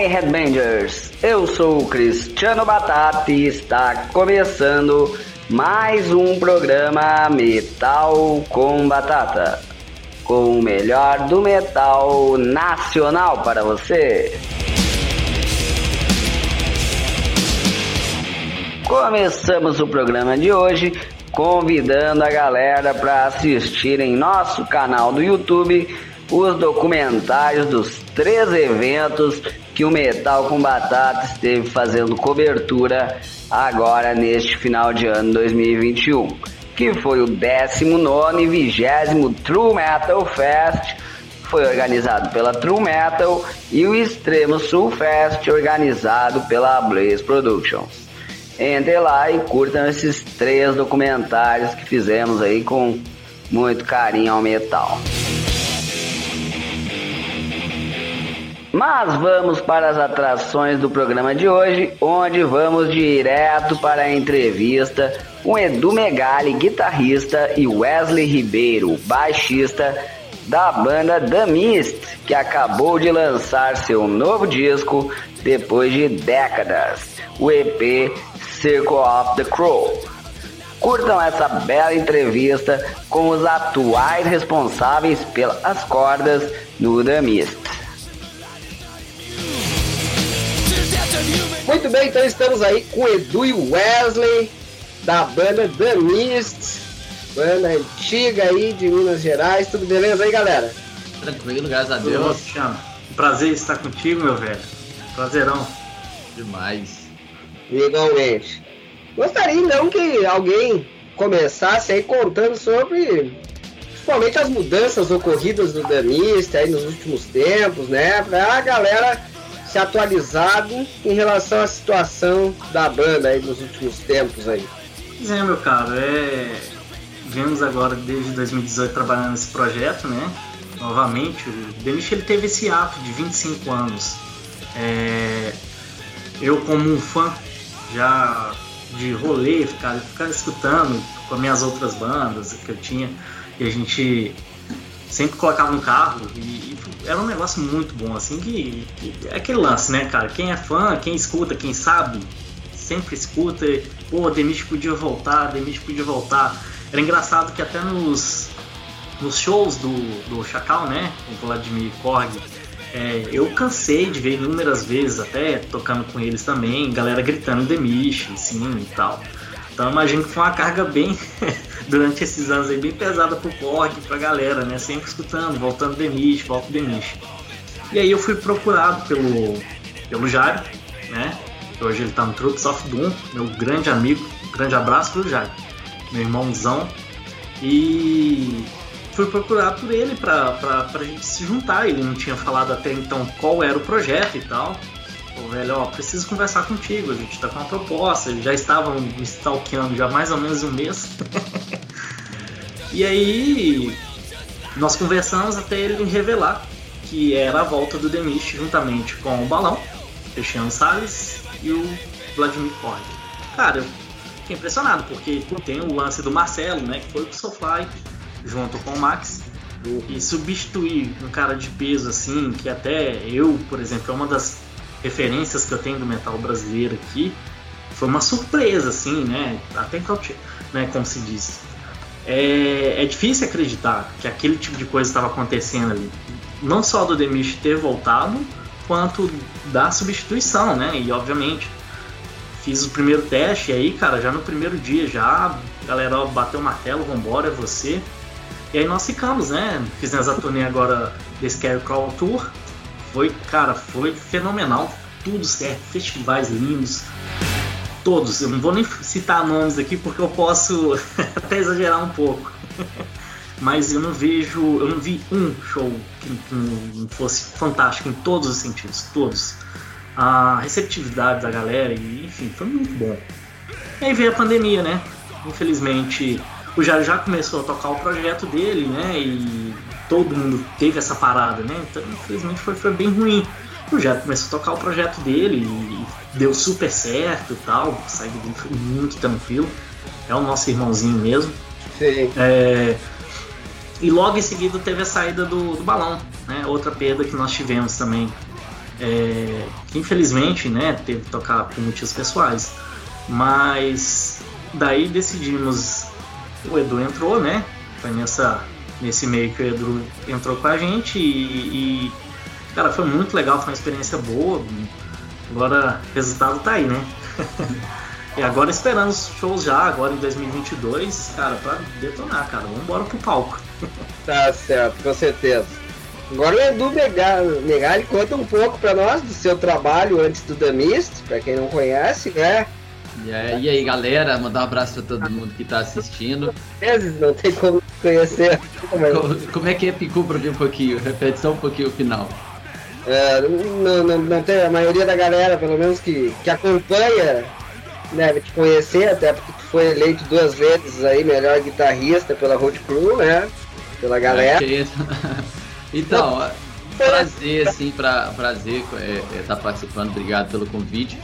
Aí, Headbangers? Eu sou o Cristiano Batata e está começando mais um programa Metal com Batata, com o melhor do metal nacional para você. Começamos o programa de hoje convidando a galera para assistir em nosso canal do YouTube os documentários dos três eventos que o Metal com Batata esteve fazendo cobertura agora neste final de ano 2021, que foi o 19 e 20 True Metal Fest, foi organizado pela True Metal, e o Extremo Sul Fest, organizado pela Blaze Productions. Entre lá e curtam esses três documentários que fizemos aí com muito carinho ao metal. Mas vamos para as atrações do programa de hoje, onde vamos direto para a entrevista com Edu Megali, guitarrista, e Wesley Ribeiro, baixista da banda The Mist, que acabou de lançar seu novo disco depois de décadas, o EP Circle of the Crow. Curtam essa bela entrevista com os atuais responsáveis pelas cordas no The Mist. Muito bem, então estamos aí com Edu e Wesley da banda The Mist, banda antiga aí de Minas Gerais. Tudo beleza aí, galera? Tranquilo, graças a Deus. Chama. Prazer estar contigo, meu velho. Prazerão. Demais. Igualmente. Gostaria então que alguém começasse aí contando sobre principalmente as mudanças ocorridas no The Mist aí nos últimos tempos, né? Pra a galera se atualizado em relação à situação da banda aí nos últimos tempos aí. Pois é, meu caro, é... Vemos agora desde 2018 trabalhando nesse projeto, né? Novamente, o Demish ele teve esse ato de 25 anos. É... Eu como um fã já de rolê, ficar, ficar escutando com as minhas outras bandas que eu tinha, e a gente sempre colocava no carro e, e, era um negócio muito bom, assim, que, que, é aquele lance, né, cara? Quem é fã, quem escuta, quem sabe, sempre escuta, pô, Demis podia voltar, Demis podia voltar. Era engraçado que até nos, nos shows do, do Chacal, né, o Vladimir Korg, é, eu cansei de ver inúmeras vezes, até tocando com eles também, galera gritando Demish, sim e tal. Então imagino que foi uma carga bem, durante esses anos aí, bem pesada pro Korg, pra galera, né? Sempre escutando, voltando Demish, volta Demish. E aí eu fui procurado pelo, pelo Jário, né? Hoje ele tá no Troops of Doom, meu grande amigo, grande abraço pro Jário, meu irmãozão. E fui procurar por ele pra, pra, pra gente se juntar. Ele não tinha falado até então qual era o projeto e tal. Pô, velho, ó, preciso conversar contigo, a gente tá com uma proposta. Eles já estavam me stalkeando já mais ou menos um mês. e aí nós conversamos até ele revelar que era a volta do Demish juntamente com o Balão, Cristiano Salles e o Vladimir Korg. Cara, eu fiquei impressionado, porque tem o lance do Marcelo, né, que foi o Soulfly, junto com o Max. E substituir um cara de peso assim, que até eu, por exemplo, é uma das referências que eu tenho do metal brasileiro aqui, foi uma surpresa, assim, né? Até né, como se diz. É, é difícil acreditar que aquele tipo de coisa estava acontecendo ali. Não só do Demish ter voltado, quanto da substituição, né? E obviamente fiz o primeiro teste e aí, cara, já no primeiro dia já, galera, ó, bateu o martelo, vambora, é você. E aí nós ficamos, né? Fizemos a turnê agora The Scarecrow Tour. Foi, cara, foi fenomenal. Tudo certo, festivais lindos. Todos, eu não vou nem citar nomes aqui porque eu posso até exagerar um pouco. Mas eu não vejo, eu não vi um show que, não fosse fantástico em todos os sentidos, todos. A receptividade da galera, e, enfim, foi muito bom. E aí veio a pandemia, né? Infelizmente, o Jair já começou a tocar o projeto dele, né? E todo mundo teve essa parada, né? Então, infelizmente, foi, foi bem ruim. O Jair começou a tocar o projeto dele e deu super certo e tal, saiu muito tranquilo. É o nosso irmãozinho mesmo. Sim. É, e logo em seguida teve a saída do, do balão, né? Outra perda que nós tivemos também. é, que infelizmente, né, teve que tocar por motivos pessoais. Mas daí decidimos, o Edu entrou, né? Foi nessa, nesse meio que o Edu entrou com a gente e, e cara, foi muito legal, foi uma experiência boa. Agora o resultado tá aí, né? e agora esperando os shows já, agora em 2022, cara, pra detonar, cara. Vamos embora pro palco. tá certo, com certeza. Agora o Edu Megali conta um pouco para nós do seu trabalho antes do The Mist, para quem não conhece, né? E aí, e aí, galera, mandar um abraço para todo mundo que está assistindo. Vezes não tem como conhecer. Como, como é que é Picu ver um pouquinho? Repete só um pouquinho o final. É, não, não, não tem a maioria da galera, pelo menos que, que acompanha, deve te conhecer, até porque tu foi eleito duas vezes aí melhor guitarrista pela Road Crew, né? Pela galera. É, então, prazer, assim, pra, prazer estar é, é, tá participando, obrigado pelo convite.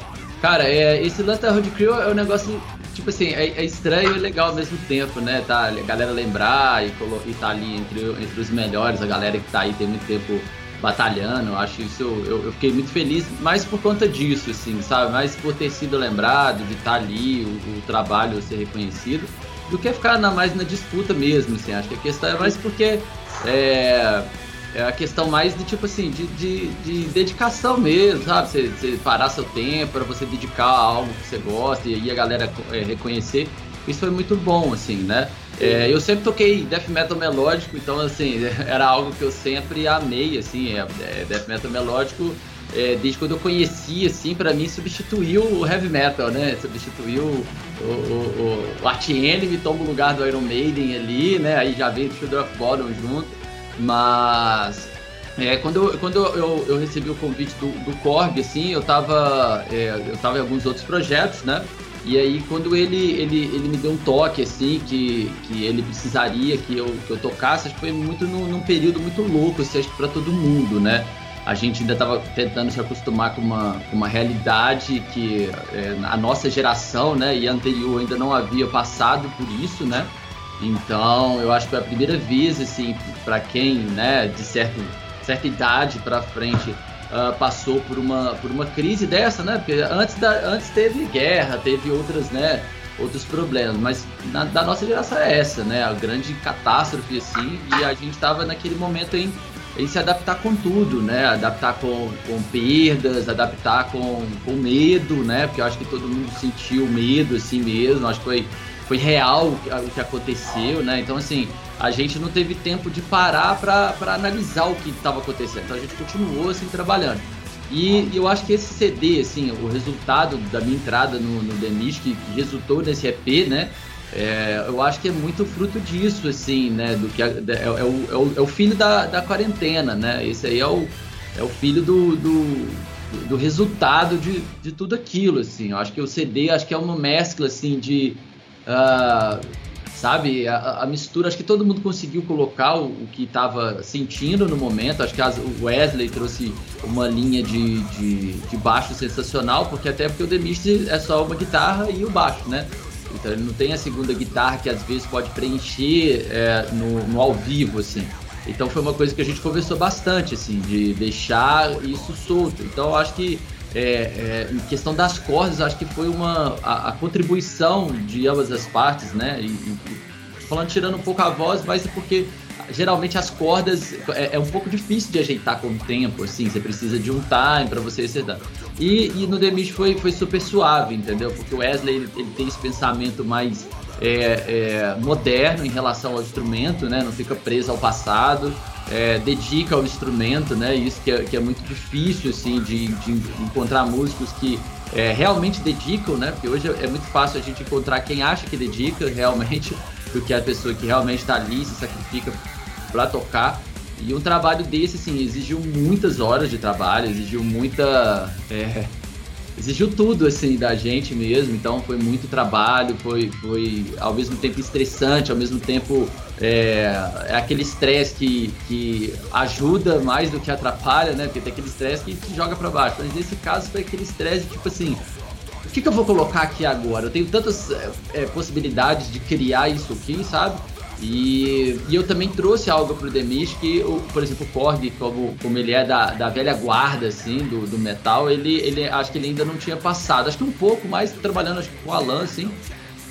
Cara, é, esse lance da Road Crew é um negócio, tipo assim, é, é estranho e legal ao mesmo tempo, né? Tá, a galera lembrar e, e tá ali entre, entre os melhores, a galera que tá aí tem muito tempo batalhando, eu acho isso, eu, eu fiquei muito feliz, mais por conta disso, assim, sabe? Mais por ter sido lembrado, de estar tá ali, o, o trabalho ser reconhecido, do que ficar na, mais na disputa mesmo, assim. Acho que a questão é mais porque é, é a questão mais de tipo assim, de, de, de dedicação mesmo, sabe? Você, você parar seu tempo para você dedicar a algo que você gosta e aí a galera é, reconhecer. Isso foi muito bom, assim, né? É, eu sempre toquei death metal melódico, então assim, era algo que eu sempre amei, assim, é, é, death metal melódico, é, desde quando eu conheci, assim, para mim substituiu o heavy metal, né? Substituiu o, o, o, o Art Enemy, toma o lugar do Iron Maiden ali, né? Aí já veio o Children of Bodom junto. Mas é, quando eu, quando eu, eu recebi o convite do, do Korg, assim, eu tava, é, eu tava em alguns outros projetos, né? E aí quando ele, ele, ele me deu um toque, assim, que, que ele precisaria que eu, que eu tocasse, acho que foi muito num, num período muito louco, assim, acho pra todo mundo, né? A gente ainda estava tentando se acostumar com uma, com uma realidade que é, a nossa geração, né, e anterior ainda não havia passado por isso, né? Então, eu acho que foi a primeira vez, assim, para quem, né, de certo, certa idade para frente, uh, passou por uma, por uma crise dessa, né? Porque antes, da, antes teve guerra, teve outras, né, outros problemas, mas na, da nossa geração é essa, né? A grande catástrofe, assim, e a gente estava naquele momento em, em se adaptar com tudo, né? Adaptar com, com perdas, adaptar com, com medo, né? Porque eu acho que todo mundo sentiu medo, assim mesmo, acho que foi foi real o que aconteceu, né? Então, assim, a gente não teve tempo de parar para analisar o que estava acontecendo. Então, a gente continuou, assim, trabalhando. E, eu acho que esse CD, assim, o resultado da minha entrada no, no The Mist, que resultou nesse EP, né? É, eu acho que é muito fruto disso, assim, né? Do que é, é, o, é, o, é o filho da, da quarentena, né? Esse aí é o, é o filho do, do, do resultado de, de tudo aquilo, assim. Eu acho que o CD, acho que é uma mescla, assim, de Uh, sabe, a, a, mistura, acho que todo mundo conseguiu colocar o, o que estava sentindo no momento. Acho que as, o Wesley trouxe uma linha de, de, de, baixo sensacional, porque até porque o The Mist é só uma guitarra e o baixo, né? Então ele não tem a segunda guitarra que às vezes pode preencher é, no, no ao vivo, assim. Então foi uma coisa que a gente conversou bastante, assim, de deixar isso solto. Então acho que é, é, em questão das cordas, acho que foi uma a, a contribuição de ambas as partes, né? E, e, falando tirando um pouco a voz, mas é porque geralmente as cordas é, é, um pouco difícil de ajeitar com o tempo, assim, você precisa de um time para você acertar. E, e no Demish foi, foi super suave, entendeu? Porque o Wesley ele, ele tem esse pensamento mais é, é, moderno em relação ao instrumento, né? Não fica preso ao passado é, dedica ao instrumento, né? Isso que é, que é muito difícil, assim, de, de encontrar músicos que é, realmente dedicam, né? Porque hoje é muito fácil a gente encontrar quem acha que dedica realmente, do que a pessoa que realmente está ali, se sacrifica para tocar. E um trabalho desse, assim, exigiu muitas horas de trabalho, exigiu muita. É, exigiu tudo, assim, da gente mesmo. Então foi muito trabalho, foi, foi ao mesmo tempo estressante, ao mesmo tempo é, é aquele estresse que, que ajuda mais do que atrapalha, né? Porque tem aquele estresse que te joga para baixo. Mas nesse caso foi aquele estresse, tipo assim, o que, que, eu vou colocar aqui agora? Eu tenho tantas é, é, possibilidades de criar isso aqui, sabe? E, e, eu também trouxe algo pro Demish que, por exemplo, o Korg, como, como ele é da, da velha guarda, assim, do, do metal, ele, ele acho que ele ainda não tinha passado. Acho que um pouco mais trabalhando acho com o Alan, assim,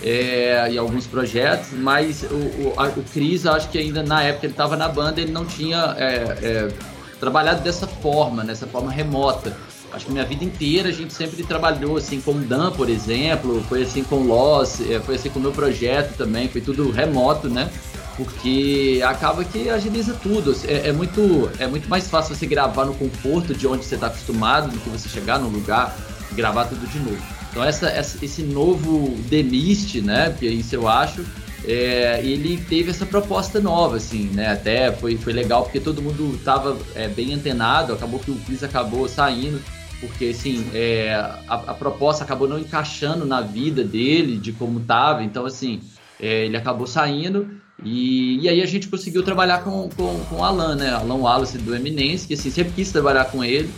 é, em alguns projetos, mas o, o, o Chris, acho que ainda na época ele estava na banda, ele não tinha é, é, trabalhado dessa forma, nessa forma remota. Acho que minha vida inteira a gente sempre trabalhou assim com o Dan, por exemplo, foi assim com o Loss, é, foi assim com o meu projeto também, foi tudo remoto, né? Porque acaba que agiliza tudo. É, é muito, é muito mais fácil você gravar no conforto de onde você está acostumado do que você chegar num lugar e gravar tudo de novo. Então essa, essa esse novo The Mist, né? Que isso eu acho, é, ele teve essa proposta nova, assim, né? Até foi, foi legal porque todo mundo estava é, bem antenado, acabou que o Chris acabou saindo porque assim é, a, a, proposta acabou não encaixando na vida dele de como estava então assim é, ele acabou saindo e, e, aí a gente conseguiu trabalhar com, com, com Alan, né? Alan Wallace do Eminence, que assim, sempre quis trabalhar com ele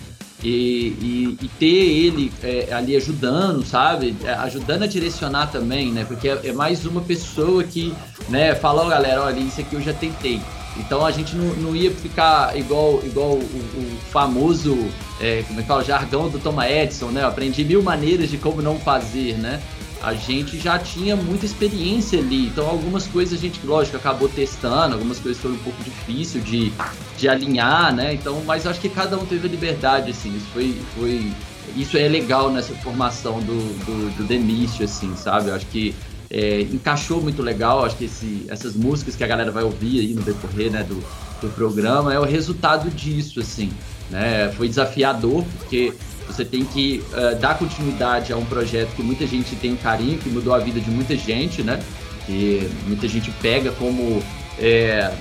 e, e, e ter ele é, ali ajudando, sabe? É, ajudando a direcionar também, né? Porque é, é mais uma pessoa que né, fala, oh, galera, olha, isso aqui eu já tentei. Então a gente não, não ia ficar igual, igual o, o famoso, é, como é que fala, jargão do Thomas Edison, né? Eu aprendi mil maneiras de como não fazer, né? A gente já tinha muita experiência ali, então algumas coisas a gente, lógico, acabou testando, algumas coisas foram um pouco difícil de, de alinhar, né? Então, mas acho que cada um teve a liberdade, assim, isso foi, foi isso é legal nessa formação do, do, do Demist, assim, sabe? Eu acho que é, encaixou muito legal. Acho que esse, essas músicas que a galera vai ouvir aí no decorrer né, do, do programa é o resultado disso, assim. Né? Foi desafiador, porque você tem que uh, dar continuidade a um projeto que muita gente tem carinho, que mudou a vida de muita gente, né? Que muita gente pega como é,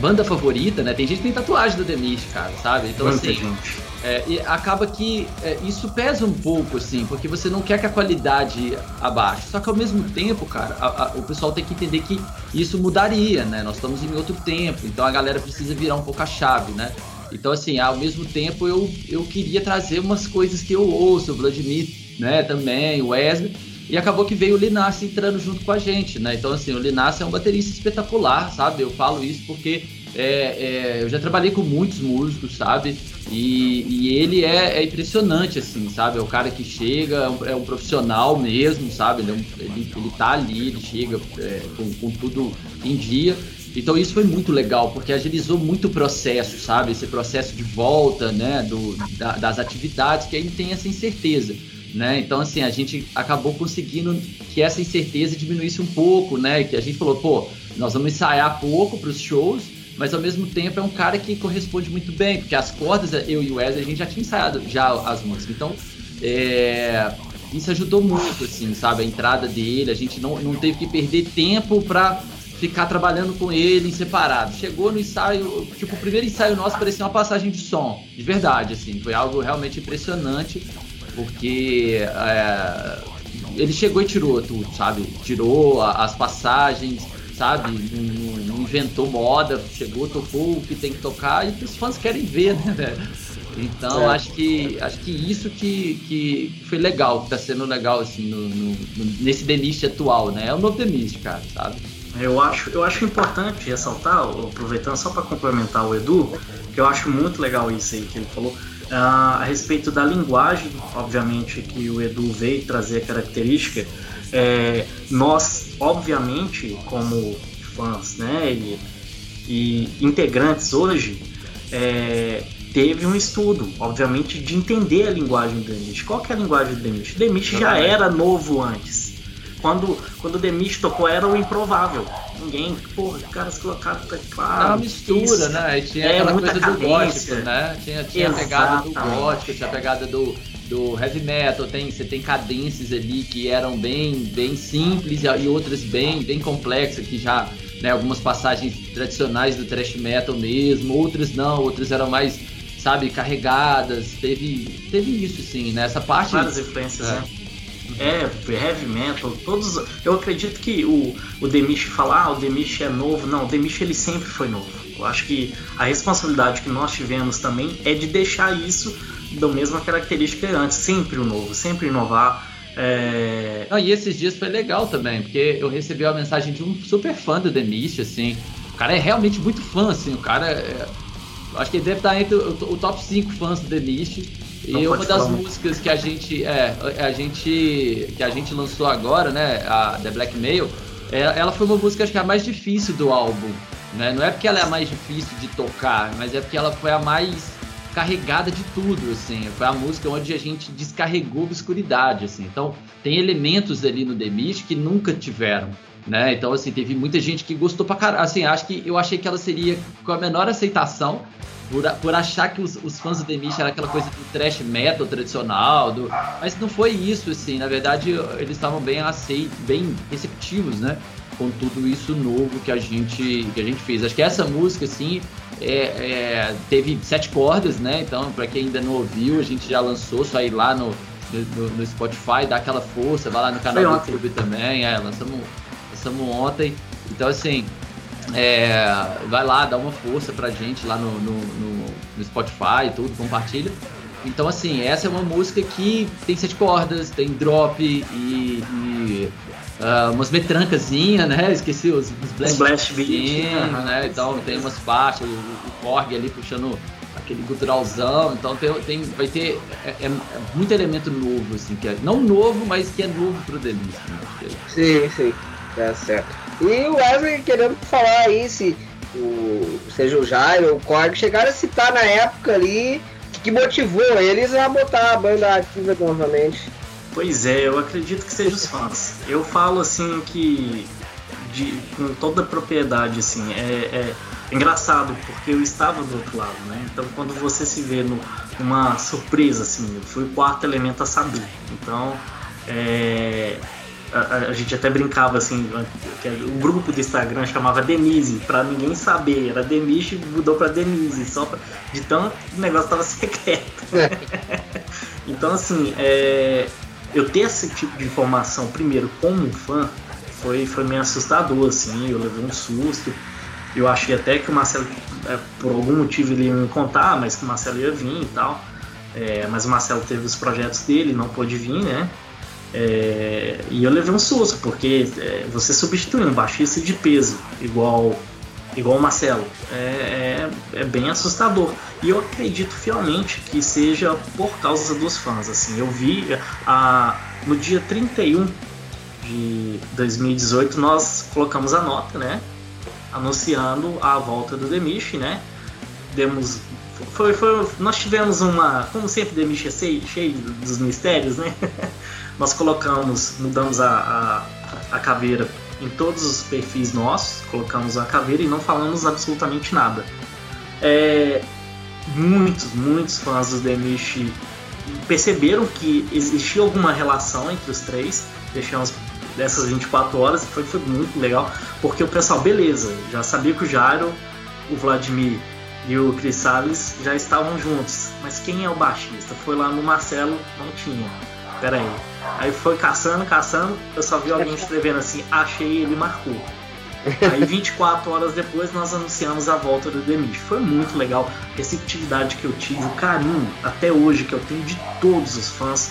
banda favorita, né? Tem gente que tem tatuagem do The Mist, cara, sabe? Então, Muita assim. Gente. É, e acaba que é, isso pesa um pouco, assim, porque você não quer que a qualidade abaixe. Só que ao mesmo tempo, cara, a, a, o pessoal tem que entender que isso mudaria, né? Nós estamos em outro tempo, então a galera precisa virar um pouco a chave, né? Então, assim, ao mesmo tempo eu, eu queria trazer umas coisas que eu ouço, o Vladimir, né, também, o Wesley, e acabou que veio o Linassi entrando junto com a gente, né? Então, assim, o Linassi é um baterista espetacular, sabe? Eu falo isso porque é, é, eu já trabalhei com muitos músicos, sabe? E, e ele é, é, impressionante, assim, sabe? É o cara que chega, é um, é profissional mesmo, sabe? Ele, é um, ele, ele tá ali, ele chega é, com, com tudo em dia. Então isso foi muito legal, porque agilizou muito o processo, sabe? Esse processo de volta, né, do, da, das atividades, que aí tem essa incerteza, né? Então, assim, a gente acabou conseguindo que essa incerteza diminuísse um pouco, né? Que a gente falou, pô, nós vamos ensaiar pouco para os shows, mas ao mesmo tempo é um cara que corresponde muito bem, porque as cordas, eu e o Wesley, a gente já tinha ensaiado já as músicas, então é, isso ajudou muito, assim, sabe, a entrada dele, a gente não, não teve que perder tempo para ficar trabalhando com ele em separado. Chegou no ensaio, tipo, o primeiro ensaio nosso parecia uma passagem de som, de verdade, assim, foi algo realmente impressionante, porque é, ele chegou e tirou tudo, sabe, tirou as passagens, sabe? Não, inventou moda, chegou, tocou o que tem que tocar e os fãs querem ver, né, velho? Então é. acho que acho que isso que, que foi legal, que tá sendo legal assim no, no, nesse Denist atual, né? É o novo Denist, cara, sabe? Eu acho, eu acho importante ressaltar, aproveitando só para complementar o Edu, que eu acho muito legal isso aí que ele falou, uh, a respeito da linguagem, obviamente que o Edu veio trazer a característica, é, nós, obviamente, como fãs né, e, e integrantes hoje, é, teve um estudo, obviamente, de entender a linguagem do Demish. Qual que é a linguagem do Demish? O já era novo antes. Quando, quando o Demish tocou, era o improvável. Ninguém, porra, os caras colocaram teclado. Era uma mistura, isso. né? Tinha é, aquela coisa cadência. do gótico, né? Tinha, tinha a pegada do gótico, tinha a pegada do do heavy metal, tem, você tem cadências ali que eram bem, bem simples e outras bem, bem complexas, que já, né, algumas passagens tradicionais do thrash metal mesmo, outras não, outras eram mais, sabe, carregadas, teve, teve isso sim, né, essa parte... Várias influências, é. né? É, heavy metal, todos. Eu acredito que o, o Demish falar, ah, o Demish é novo. Não, o Demish ele sempre foi novo. Eu acho que a responsabilidade que nós tivemos também é de deixar isso da mesma característica antes, sempre o novo, sempre inovar. É... Não, e esses dias foi legal também, porque eu recebi uma mensagem de um super fã do The Mist, assim. O cara é realmente muito fã, assim. O cara é... Acho que ele deve estar entre o, top 5 fãs do The Mist. Não e uma das músicas que a gente. É, a gente. Que a gente lançou agora, né? A The Blackmail, é, ela foi uma música acho que a mais difícil do álbum. Né? Não é porque ela é a mais difícil de tocar, mas é porque ela foi a mais carregada de tudo, assim. Foi a música onde a gente descarregou a obscuridade, assim. Então, tem elementos ali no The Mist que nunca tiveram, né? Então, assim, teve muita gente que gostou pra caralho. Assim, acho que eu achei que ela seria com a menor aceitação, por, por achar que os, os fãs do The Mist era aquela coisa do trash metal tradicional, do... mas não foi isso, assim. Na verdade, eles estavam bem aceitos, bem receptivos, né? Com tudo isso novo que a gente, que a gente fez. Acho que essa música, assim, é, é, teve sete cordas, né? Então, para quem ainda não ouviu, a gente já lançou, só ir lá no, no, no Spotify, dá aquela força, vai lá no canal do YouTube também, é, lançamos, lançamos ontem. Então, assim, é, vai lá, dá uma força pra gente lá no, no, no, no Spotify e tudo, compartilha. Então, assim, essa é uma música que tem sete cordas, tem drop e, e uh, umas metrancazinhas, né? Esqueci os, os blast, blast beats, né? Então tem umas baixas, o, o Korg ali puxando aquele guturalzão, então tem, tem vai ter é, é, muito elemento novo, assim, que é não novo, mas que é novo pro Demis. Né? Sim, sim, tá certo. E o Wesley querendo falar aí se o, seja o Jairo ou o Korg chegaram a citar na época ali que motivou eles a botar a banda ativa novamente. Pois é, eu acredito que seja os fãs. Eu falo assim que de, com toda a propriedade, assim, é, é, engraçado porque eu estava do outro lado, né? Então quando você se vê no, numa surpresa, assim, eu fui o quarto elemento a saber. Então é, a, a, gente até brincava assim, o grupo do Instagram chamava Denise, para ninguém saber, era Denise mudou para Denise, só pra, de tanto o negócio tava secreto. então assim, é, eu ter esse tipo de informação, primeiro, como um fã, foi, foi meio assustador, assim, eu levei um susto. Eu achei até que o Marcelo, é, por algum motivo, ele ia me contar, mas que o Marcelo ia vir e tal. É, mas o Marcelo teve os projetos dele, não pôde vir, né? É, e eu levei um susto, porque é, você substitui um baixista de peso, igual igual o Marcelo, é, é, é, bem assustador. E eu acredito fielmente que seja por causa dos fãs. Assim, eu vi a, no dia 31 de 2018 nós colocamos a nota, né? Anunciando a volta do Demish, né? Demos. Foi, foi, nós tivemos uma. Como sempre, Demish é cheio, cheio dos mistérios, né? nós colocamos, mudamos a, a, a caveira em todos os perfis nossos, colocamos a caveira e não falamos absolutamente nada. É, muitos, muitos fãs do Demish perceberam que existia alguma relação entre os três, deixamos dessas 24 horas, foi, foi muito legal, porque o pessoal, beleza, já sabia que o Jairo, o Vladimir e o Chris Salles já estavam juntos, mas quem é o baixista? Foi lá no Marcelo, não tinha. Pera aí, Aí foi caçando, caçando, eu só vi alguém escrevendo assim, achei ele marcou. Aí 24 horas depois nós anunciamos a volta do Demish. Foi muito legal a receptividade que eu tive, o carinho até hoje que eu tenho de todos os fãs,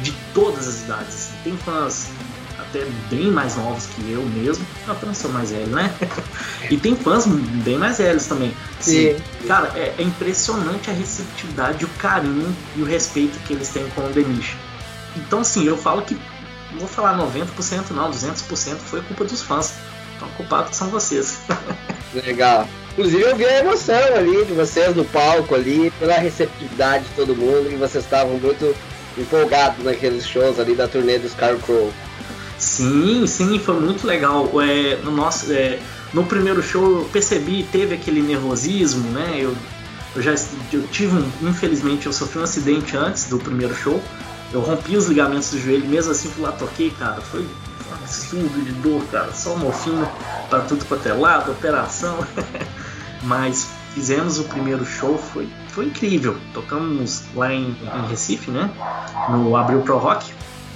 de todas as idades. Assim. Tem fãs até bem mais novos que eu mesmo, eu também sou mais velho, né? e tem fãs bem mais velhos também. Sim. Cara, é, é impressionante a receptividade, o carinho e o respeito que eles têm com o Demish. Então, assim, eu falo que, não vou falar 90%, não, 200% foi culpa dos fãs. Então, culpados são vocês. Legal. Inclusive, eu vi a emoção ali de vocês no palco ali, pela receptividade de todo mundo, e vocês estavam muito empolgados naqueles shows ali da turnê dos Crow. Sim, sim, foi muito legal. É, no, nosso, é, no primeiro show eu percebi, teve aquele nervosismo, né? Eu, eu já eu tive um, infelizmente, eu sofri um acidente antes do primeiro show. Eu rompi os ligamentos do joelho, mesmo assim fui lá, toquei, cara. Foi absurdo de dor, cara. Só morfina pra tudo quanto é lado, operação. Mas fizemos o primeiro show, foi, foi incrível. Tocamos lá em, em Recife, né? No Abril Pro Rock.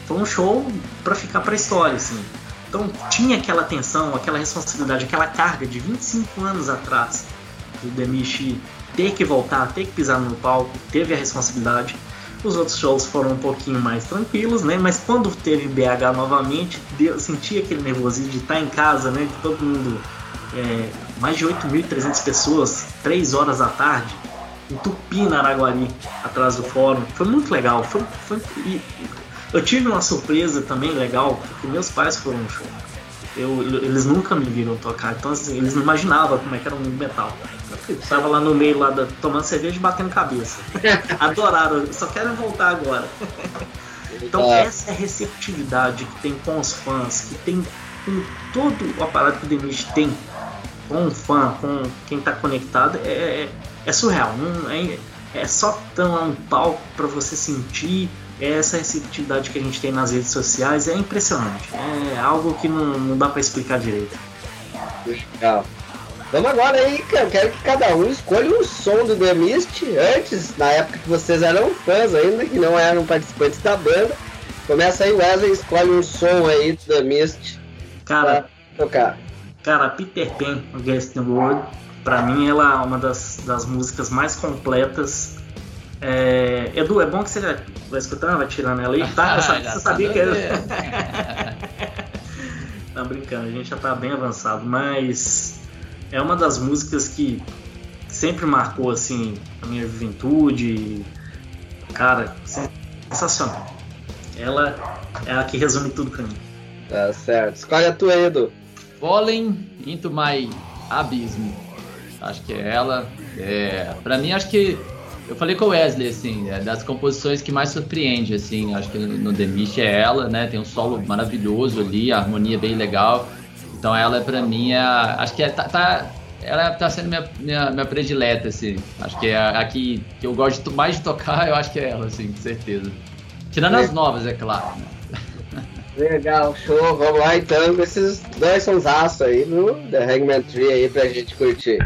Foi um show para ficar pra história, assim. Então tinha aquela tensão, aquela responsabilidade, aquela carga de 25 anos atrás do Demichi ter que voltar, ter que pisar no palco, teve a responsabilidade. Os outros shows foram um pouquinho mais tranquilos, né? Mas quando teve BH novamente, deu, senti aquele nervosismo de estar em casa, né? De todo mundo. É, mais de 8.300 pessoas, 3 horas da tarde, em Tupi, na Araguari, atrás do fórum. Foi muito legal. Foi, foi, eu tive uma surpresa também legal, porque meus pais foram no show. Eu, eles nunca me viram tocar, então assim, eles não imaginavam como é que era o mundo metal. Eu tava lá no meio, lá da, tomando cerveja e batendo cabeça. Adoraram, só querem voltar agora. Então é. essa é a receptividade que tem com os fãs, que tem com todo o aparato que o Demis tem com o fã, com quem tá conectado, é, é, é surreal. Não, é, é só lá no palco para você sentir essa receptividade que a gente tem nas redes sociais é impressionante. É algo que não, não dá para explicar direito. Legal. Vamos agora aí, eu quero que cada um escolha um som do The Mist antes, na época que vocês eram fãs ainda, que não eram participantes da banda. Começa aí, Wesley, escolhe um som aí do The Mist. Cara, tocar. Cara, Peter Pan, Guest the World, pra mim ela é uma das, das músicas mais completas é, Edu, é bom que você já vai escutando, vai tirando ela aí, tá? Você, você sabia que era. tá brincando, a gente já tá bem avançado, mas é uma das músicas que sempre marcou assim a minha juventude. Cara, sensacional. Ela é a que resume tudo pra mim. Tá certo. Escolhe a tua, Edu. Fallen into my abismo. Acho que é ela. É, pra mim, acho que eu falei com o Wesley, assim, é das composições que mais surpreende, assim, acho que no The Mist é ela, né? Tem um solo maravilhoso ali, a harmonia bem legal. Então ela, pra mim, é acho que é, tá, tá, ela tá sendo minha, minha, minha predileta, assim. Acho que é a, a que, que eu gosto mais de tocar, eu acho que é ela, assim, com certeza. Tirando as novas, é claro. Né? Legal, show. Vamos lá então esses dois sonsaços aí no The Hangman Tree aí pra gente curtir.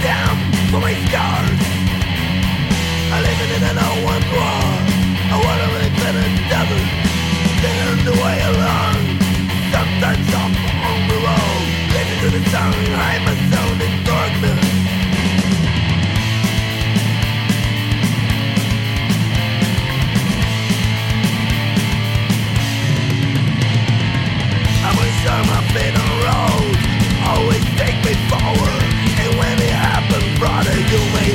down for my scars I live in an open world. I wanna live in a desert Sitting the way along. Sometimes I'm on the road. To the sun I'm a sound darkness. I'm on road. Always take me forward.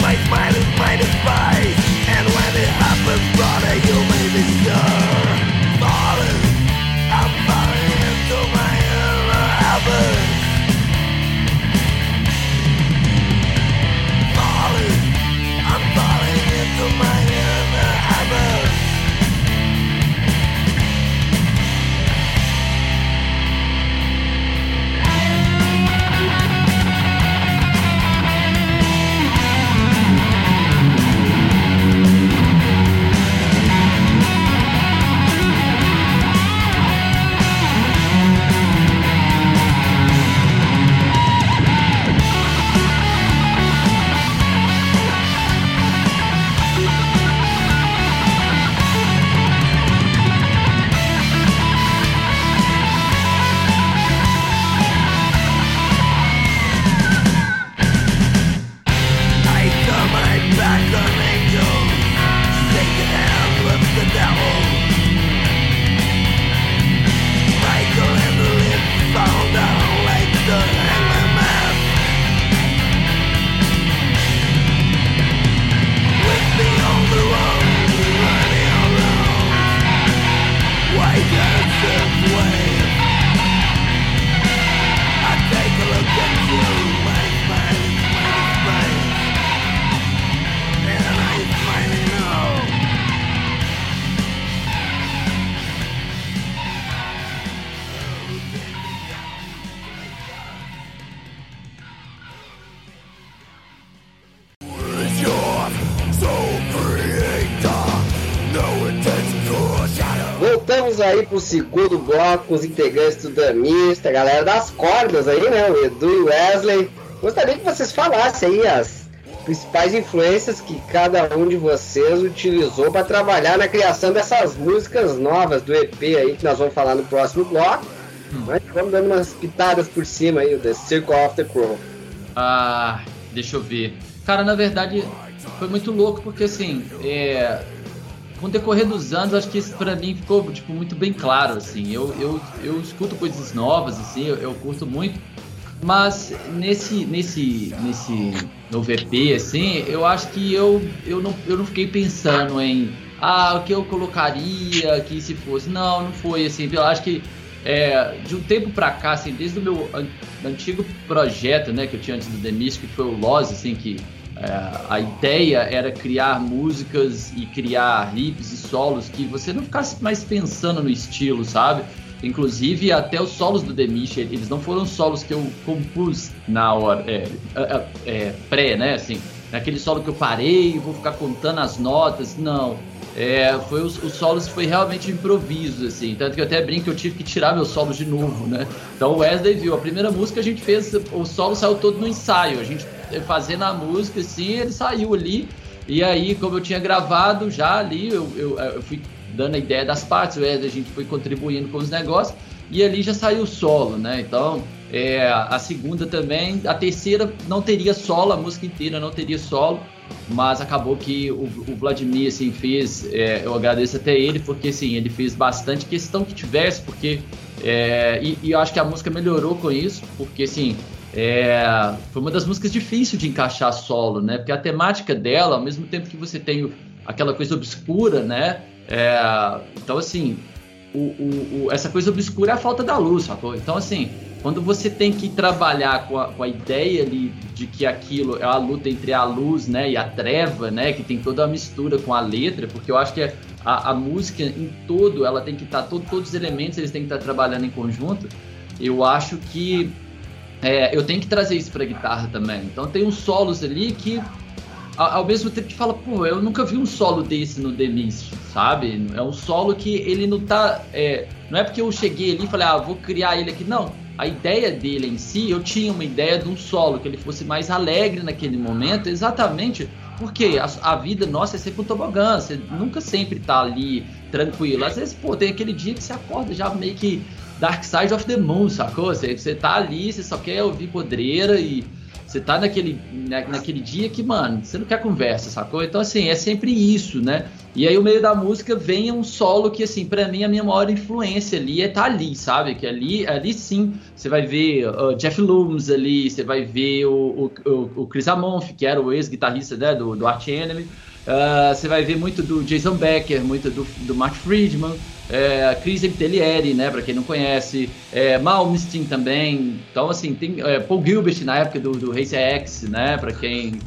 My smile is my despise And when it happens brother you may be sure. Vamos aí pro segundo bloco os integrantes do Damista, a galera das cordas aí, né? O Edu e o Wesley. Gostaria que vocês falassem aí as principais influências que cada um de vocês utilizou para trabalhar na criação dessas músicas novas do EP aí que nós vamos falar no próximo bloco. Hum. Mas vamos dando umas pitadas por cima aí, o The Circle of the Crow. Ah, deixa eu ver. Cara, na verdade, foi muito louco porque assim, é, com o decorrer dos anos, acho que isso pra mim ficou tipo, muito bem claro. Assim, eu, eu, eu escuto coisas novas, assim, eu, eu curto muito. Mas nesse, nesse, nesse novo EP, assim, eu acho que eu, eu, não, eu não fiquei pensando em ah, o que eu colocaria que se fosse. Não, não foi assim. Eu acho que é, de um tempo pra cá, assim, desde o meu an antigo projeto, né, que eu tinha antes do Demis, que foi o Loz, assim, que a ideia era criar músicas e criar riffs e solos que você não ficasse mais pensando no estilo, sabe? Inclusive, até os solos do Demish, eles não foram solos que eu compus na hora, é, é, é, pré, né? Assim, naquele solo que eu parei, vou ficar contando as notas. Não. É, foi os, os solos foi realmente improviso, assim. Tanto que eu até brinco que eu tive que tirar meus solos de novo, né? Então o Wesley viu, a primeira música a gente fez, o solo saiu todo no ensaio. A gente fazendo a música, assim, ele saiu ali. E aí, como eu tinha gravado já ali, eu, eu, eu fui dando a ideia das partes, o a gente foi contribuindo com os negócios. E ali já saiu solo, né? Então, é, a segunda também, a terceira não teria solo, a música inteira não teria solo mas acabou que o, o Vladimir assim fez, é, eu agradeço até ele porque assim ele fez bastante questão que tivesse, porque é, e, e, eu acho que a música melhorou com isso, porque assim é, foi uma das músicas difíceis de encaixar solo, né? Porque a temática dela, ao mesmo tempo que você tem aquela coisa obscura, né? É, então assim, o, o, o, essa coisa obscura é a falta da luz, sacou? Então assim, quando você tem que trabalhar com a, com a, ideia ali de que aquilo é a luta entre a luz né, e a treva, né, que tem toda a mistura com a letra, porque eu acho que a, a música em todo, ela tem que estar, tá, todo, todos os elementos eles têm que estar tá trabalhando em conjunto, eu acho que é, eu tenho que trazer isso para guitarra também. Então tem uns solos ali que ao mesmo tempo que fala, pô, eu nunca vi um solo desse no The Mist, sabe? É um solo que ele não tá. É, não é porque eu cheguei ali e falei, ah, vou criar ele aqui. Não a ideia dele em si, eu tinha uma ideia de um solo, que ele fosse mais alegre naquele momento, exatamente porque a, a vida nossa é sempre um tobogã, você nunca sempre tá ali tranquilo. Às vezes, pô, tem aquele dia que você acorda já meio que Dark Side of the Moon, sacou? Você, você tá ali, você só quer ouvir podreira e você tá naquele, na, naquele dia que, mano, você não quer conversa, sacou? Então, assim, é sempre isso, né? E aí, o meio da música vem um solo que, assim, para mim, a minha maior influência ali é tá ali, sabe? Que ali, ali sim, você vai ver uh, Jeff Loomis ali, você vai ver o, o, o Chris Amonf, que era o ex-guitarrista né, do, do Arch Enemy. Uh, você vai ver muito do Jason Becker, muito do, do Mark Friedman é, Chris Epitelieri, né, para quem não conhece, é, Malmsteen também, então assim, tem é, Paul Gilbert na época do, do Race X, né, para quem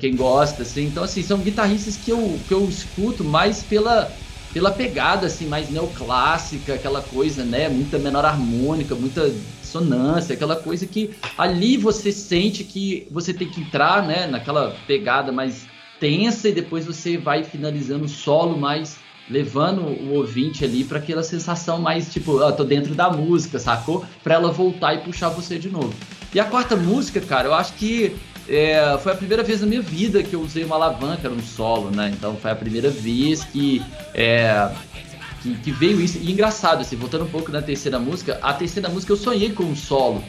quem gosta, assim, então assim, são guitarristas que eu, que eu escuto mais pela pela pegada assim mais neoclássica, aquela coisa, né, muita menor harmônica, muita sonância, aquela coisa que ali você sente que você tem que entrar, né, naquela pegada mais tensa e depois você vai finalizando o solo mais levando o ouvinte ali para aquela sensação mais tipo, ah, tô dentro da música, sacou? Para ela voltar e puxar você de novo. E a quarta música, cara, eu acho que é, foi a primeira vez na minha vida que eu usei uma alavanca no solo, né? Então foi a primeira vez que, é, que, que, veio isso. E engraçado, assim, voltando um pouco na terceira música, a terceira música eu sonhei com um solo.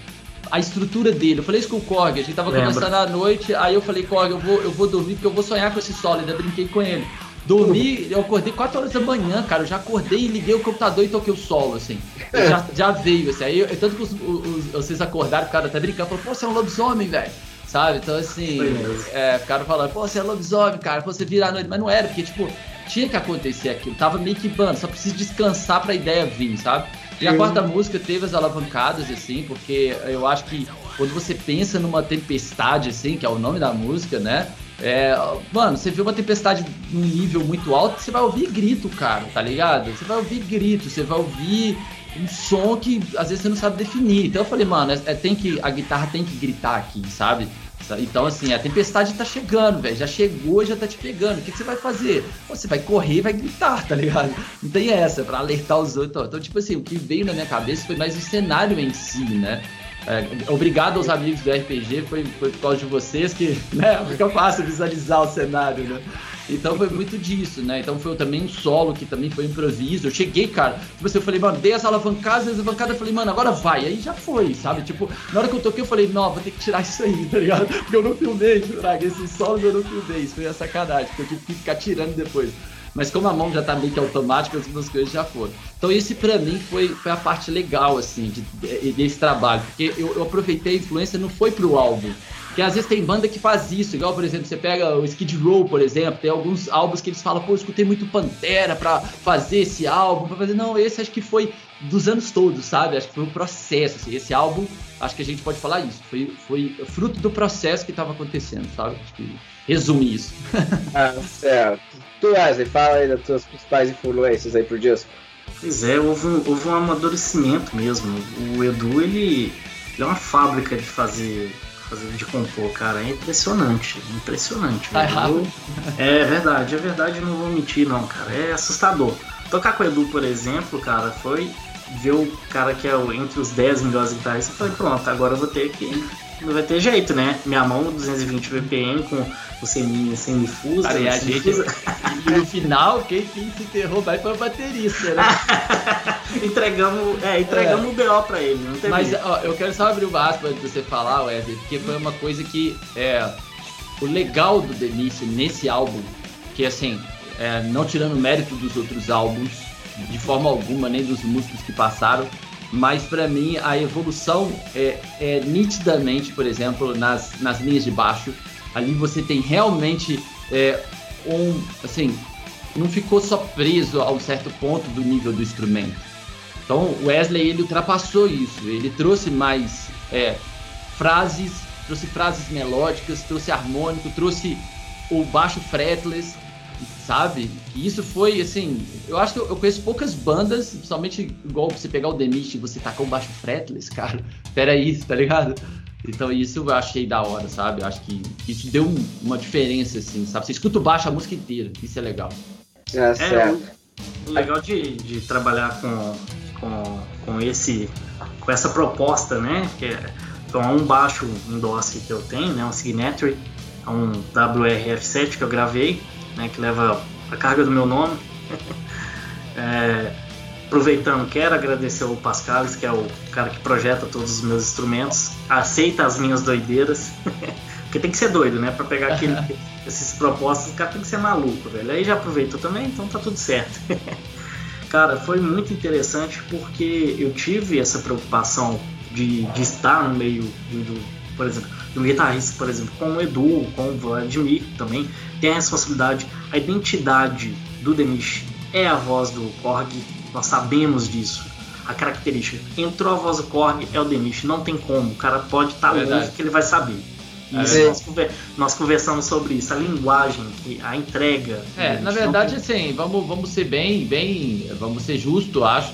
A estrutura dele, eu falei isso com o Korg, a gente tava Lembra. conversando à noite, aí eu falei, Korg, eu vou, eu vou dormir porque eu vou sonhar com esse solo, ainda brinquei com ele. Dormi, eu acordei 4 horas da manhã, cara. Eu já acordei e liguei o computador e toquei o solo, assim. Já, já, veio, assim. Aí, eu, tanto que os, os, vocês acordaram, o cara até brincando, falou, pô, você é um lobisomem, velho. Sabe? Então, assim, é, ficaram falando, pô, você é lobisomem, cara, pô, você vira a noite. Mas não era, porque, tipo, tinha que acontecer aquilo. Tava meio que, mano, só preciso descansar pra ideia vir, sabe? E a quarta música teve as alavancadas, assim, porque eu acho que quando você pensa numa tempestade, assim, que é o nome da música, né? É, mano, você vê uma tempestade num nível muito alto, você vai ouvir grito, cara, tá ligado? Você vai ouvir grito, você vai ouvir um som que às vezes você não sabe definir. Então eu falei, mano, é, é, tem que, a guitarra tem que gritar aqui, sabe? Então, assim, a tempestade tá chegando, velho. Já chegou, já tá te pegando. O que, que você vai fazer? Você vai correr e vai gritar, tá ligado? Não tem essa, pra alertar os outros. Então, tipo assim, o que veio na minha cabeça foi mais o cenário em si, né? É, obrigado aos amigos do RPG, foi, foi por causa de vocês que né, fica fácil visualizar o cenário, né? Então foi muito disso, né? Então foi também um solo que também foi improviso. Eu cheguei, cara, tipo assim, eu falei, mano, dei as alavancadas, as alavancadas, eu falei, mano, agora vai. Aí já foi, sabe? Tipo, na hora que eu toquei, eu falei, não, vou ter que tirar isso aí, tá ligado? Porque eu não filmei, Fraga, esses solos eu não filmei, isso foi a sacanagem, porque eu tive que ficar tirando depois. Mas como a mão já tá meio que automática, as duas coisas já foram. Então esse para mim foi, foi a parte legal, assim, de, desse trabalho. Porque eu, eu aproveitei a influência, não foi pro álbum, que às vezes tem banda que faz isso, igual, por exemplo, você pega o Skid Row, por exemplo, tem alguns álbuns que eles falam, pô, eu escutei muito Pantera pra fazer esse álbum, pra fazer. Não, esse acho que foi dos anos todos, sabe? Acho que foi um processo, assim. Esse álbum, acho que a gente pode falar isso. Foi, foi fruto do processo que estava acontecendo, sabe? Acho que resume isso. ah, certo. Tu, Wesley, fala aí das tuas principais influências aí pro disco. Pois é, houve um, houve um amadurecimento mesmo. O Edu, ele, ele é uma fábrica de fazer fazer de compor, cara. É impressionante, impressionante. Tá errado. É verdade, é verdade, não vou mentir não, cara. É assustador. Tocar com o Edu, por exemplo, cara, foi ver o cara que é entre os 10 melhores guitarristas, eu falei, pronto, agora eu vou ter que não vai ter jeito, né? Minha mão 220 BPM com o semi, semifusa. Cara, e a gente. e no final, quem, quem se enterrou vai pra baterista, né? entregamos, é, entregamos é. o BO pra ele, não tem Mas ó, eu quero só abrir o vaso pra você falar, Wesley, porque foi uma coisa que é. O legal do Denise nesse álbum, que assim, é, não tirando mérito dos outros álbuns, de forma alguma, nem dos músicos que passaram, mas para mim a evolução é, é, nitidamente, por exemplo, nas, nas linhas de baixo. Ali você tem realmente é, um. Assim, não ficou só preso a um certo ponto do nível do instrumento. Então o Wesley ele ultrapassou isso, ele trouxe mais é, frases, trouxe frases melódicas, trouxe harmônico, trouxe o baixo fretless sabe? E isso foi, assim, eu acho que eu, conheço poucas bandas, principalmente igual você pegar o Demish e você tacar um baixo fretless, cara. Pera aí, tá ligado? Então isso eu achei da hora, sabe? Eu acho que isso deu um, uma diferença, assim, sabe? Você escuta o baixo a música inteira, isso é legal. É, é certo. o legal de, de trabalhar com, com, com, esse, com essa proposta, né? Que é, então, é um baixo endosse que eu tenho, né? Um Signature, é um WRF7 que eu gravei, né, que leva a carga do meu nome. é, aproveitando, quero agradecer ao Pascalis, que é o cara que projeta todos os meus instrumentos, aceita as minhas doideiras, porque tem que ser doido, né? Para pegar aquele, esses propostos, o cara tem que ser maluco, velho. Aí já aproveitou também, então tá tudo certo. cara, foi muito interessante porque eu tive essa preocupação de, de estar no meio do, por exemplo, de um guitarrista, por exemplo, com o Edu, com o Vladimir também, tem a responsabilidade, a identidade do Denis é a voz do Korg, nós sabemos disso. A característica, entrou a voz do Korg, é o Denis, não tem como, o cara pode estar tá longe que ele vai saber. É nós, nós, conversamos sobre isso, a linguagem, a entrega. É, na verdade, assim, vamos, vamos ser bem, bem, vamos ser justo, acho